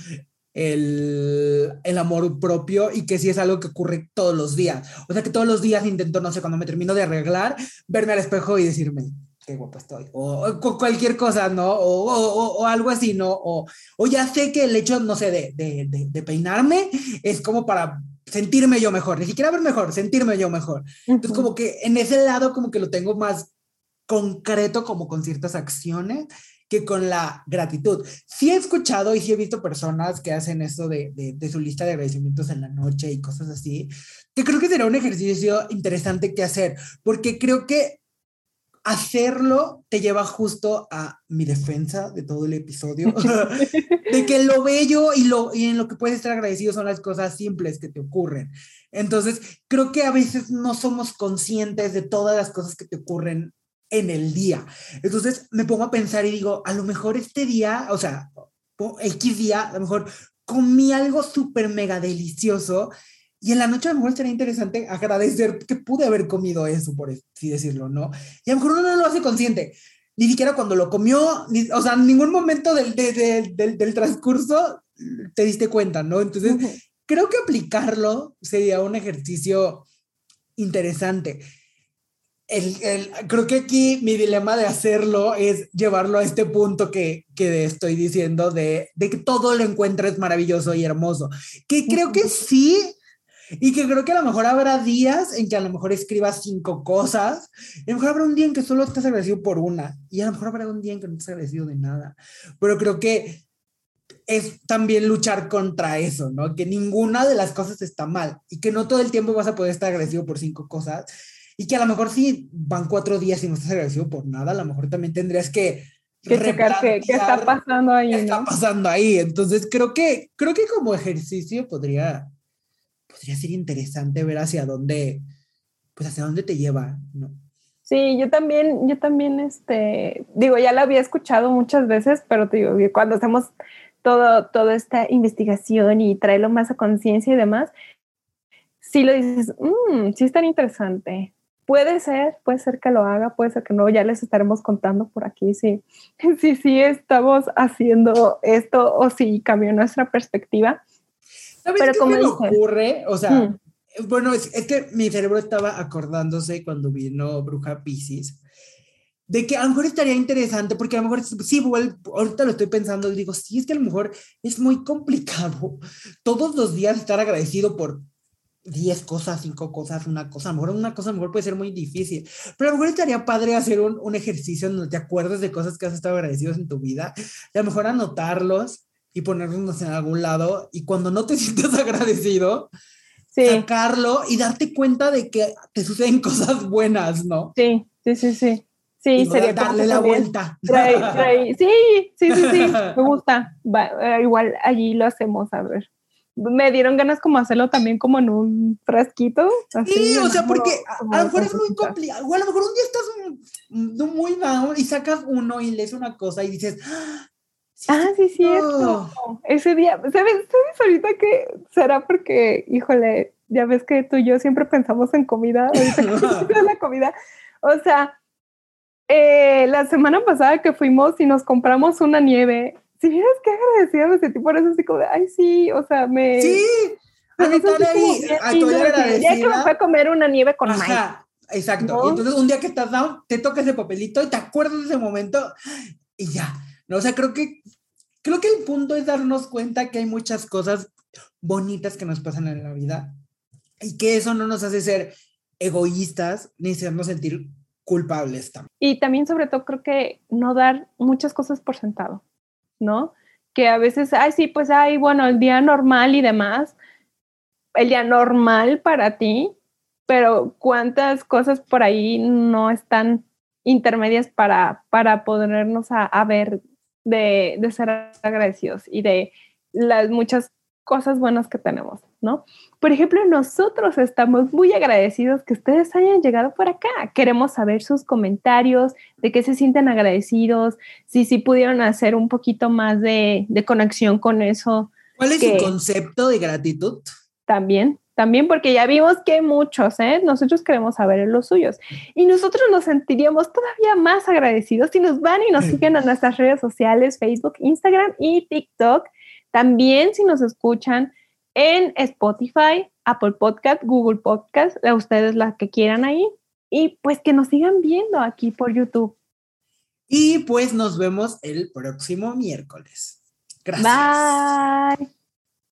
el, el, amor propio y que sí es algo que ocurre todos los días. O sea que todos los días intento, no sé, cuando me termino de arreglar, verme al espejo y decirme, qué guapo estoy. O, cualquier cosa, ¿no? O, o, o, algo así, ¿no? O, ya sé que el hecho, no sé, de, de, de, peinarme es como para sentirme yo mejor, ni siquiera ver mejor, sentirme yo mejor. Entonces, como que en ese lado, como que lo tengo más concreto, como con ciertas acciones que con la gratitud. Sí he escuchado y sí he visto personas que hacen eso de, de, su lista de agradecimientos en la noche y cosas así, que creo que será un ejercicio interesante que hacer, porque creo que hacerlo te lleva justo a mi defensa de todo el episodio, *laughs* de que lo bello y, lo, y en lo que puedes estar agradecido son las cosas simples que te ocurren. Entonces, creo que a veces no somos conscientes de todas las cosas que te ocurren en el día. Entonces me pongo a pensar y digo, a lo mejor este día, o sea, X día, a lo mejor comí algo súper mega delicioso y en la noche a lo mejor sería interesante agradecer que pude haber comido eso, por así decirlo, ¿no? Y a lo mejor uno no lo hace consciente, ni siquiera cuando lo comió, ni, o sea, en ningún momento del, del, del, transcurso te diste cuenta, ¿no? Entonces, creo que aplicarlo sería un ejercicio interesante el, creo que aquí mi dilema de hacerlo es llevarlo a este punto que, que estoy diciendo de, de, que todo lo encuentres maravilloso y hermoso. Que creo que sí, y que creo que a lo mejor habrá días en que a lo mejor escribas cinco cosas, a lo mejor habrá un día en que solo estás agradecido por una, y a lo mejor habrá un día en que no estás agradecido de nada. Pero creo que es también luchar contra eso, ¿no? Que ninguna de las cosas está mal y que no todo el tiempo vas a poder estar agradecido por cinco cosas y que a lo mejor si van cuatro días y no estás agradecido por nada, a lo mejor también tendrías que que checar qué, está pasando ahí. ¿Qué está pasando ahí? Entonces creo que, creo que como ejercicio podría, podría ser interesante ver hacia dónde, pues hacia dónde te lleva, ¿no? Sí, yo también, yo también, este, digo, ya la había escuchado muchas veces, pero te digo, cuando hacemos todo, toda esta investigación y traerlo más a conciencia y demás, sí lo dices, mmm, sí es tan interesante puede ser, puede ser que lo haga, puede ser que no, ya les estaremos contando por aquí si *laughs* sí, sí, estamos haciendo esto o si cambió nuestra perspectiva. ¿Sabes Pero qué como me ocurre? O sea, mm. bueno, es, es, que mi cerebro estaba acordándose cuando vino Bruja Pisces de que a lo mejor estaría interesante, porque a lo mejor, sí, igual, ahorita lo estoy pensando y digo, sí, es que a lo mejor es muy complicado todos los días estar agradecido por 10 cosas, 5 cosas, una cosa, a lo mejor una cosa a lo mejor puede ser muy difícil, pero a lo mejor estaría padre hacer un, un ejercicio donde te acuerdes de cosas que has estado agradecidos en tu vida, y a lo mejor anotarlos y ponerlos en algún lado, y cuando no te *laughs* sientas agradecido, sacarlo y darte cuenta de que te suceden cosas buenas, ¿no? Sí, sí, sí, sí. Sí, sería darle la vuelta. *laughs* Sí, sí, sí, sí, *laughs* me gusta. Eh, igual allí lo hacemos, a ver. Me dieron ganas como hacerlo también como en un frasquito. sí, o sea, porque a, lo mejor es muy complicado. O a lo mejor un día estás muy down y sacas uno y lees una cosa y dices, ah, sí, ah, sí, cierto. Ese día, ¿sabes, ¿sabes ahorita que será porque, híjole, ya ves que tú y yo siempre pensamos en comida, ahorita *laughs* *laughs* la comida. O sea, eh, la semana pasada que fuimos y nos compramos una nieve, si vieras qué agradecida me sentí por eso, así como de, ay, sí, o sea, me... Sí, a ahí, a Ya que me fue a comer una nieve con Ajá, exacto. Y entonces un día que estás down, te toca ese papelito y te acuerdas de ese momento y ya. No, o sea, creo que, creo que el punto es darnos cuenta que hay muchas cosas bonitas que nos pasan en la vida y que eso no nos hace ser egoístas ni hacernos sentir culpables también. Y también sobre todo creo que no dar muchas cosas por sentado, ¿no? Que a veces, ay, sí, pues, ay, bueno, el día normal y demás, el día normal para ti, pero cuántas cosas por ahí no están intermedias para, para ponernos a, a ver de, de ser agradecidos y de las muchas cosas buenas que tenemos, ¿no? Por ejemplo, nosotros estamos muy agradecidos que ustedes hayan llegado por acá. Queremos saber sus comentarios, de qué se sienten agradecidos, si sí pudieron hacer un poquito más de, de conexión con eso. ¿Cuál es su concepto de gratitud? También, también porque ya vimos que muchos, ¿eh? nosotros queremos saber los suyos. Y nosotros nos sentiríamos todavía más agradecidos si nos van y nos siguen en nuestras redes sociales, Facebook, Instagram y TikTok. También si nos escuchan en Spotify, Apple Podcast, Google Podcast, a ustedes las que quieran ahí. Y pues que nos sigan viendo aquí por YouTube. Y pues nos vemos el próximo miércoles. Gracias. Bye.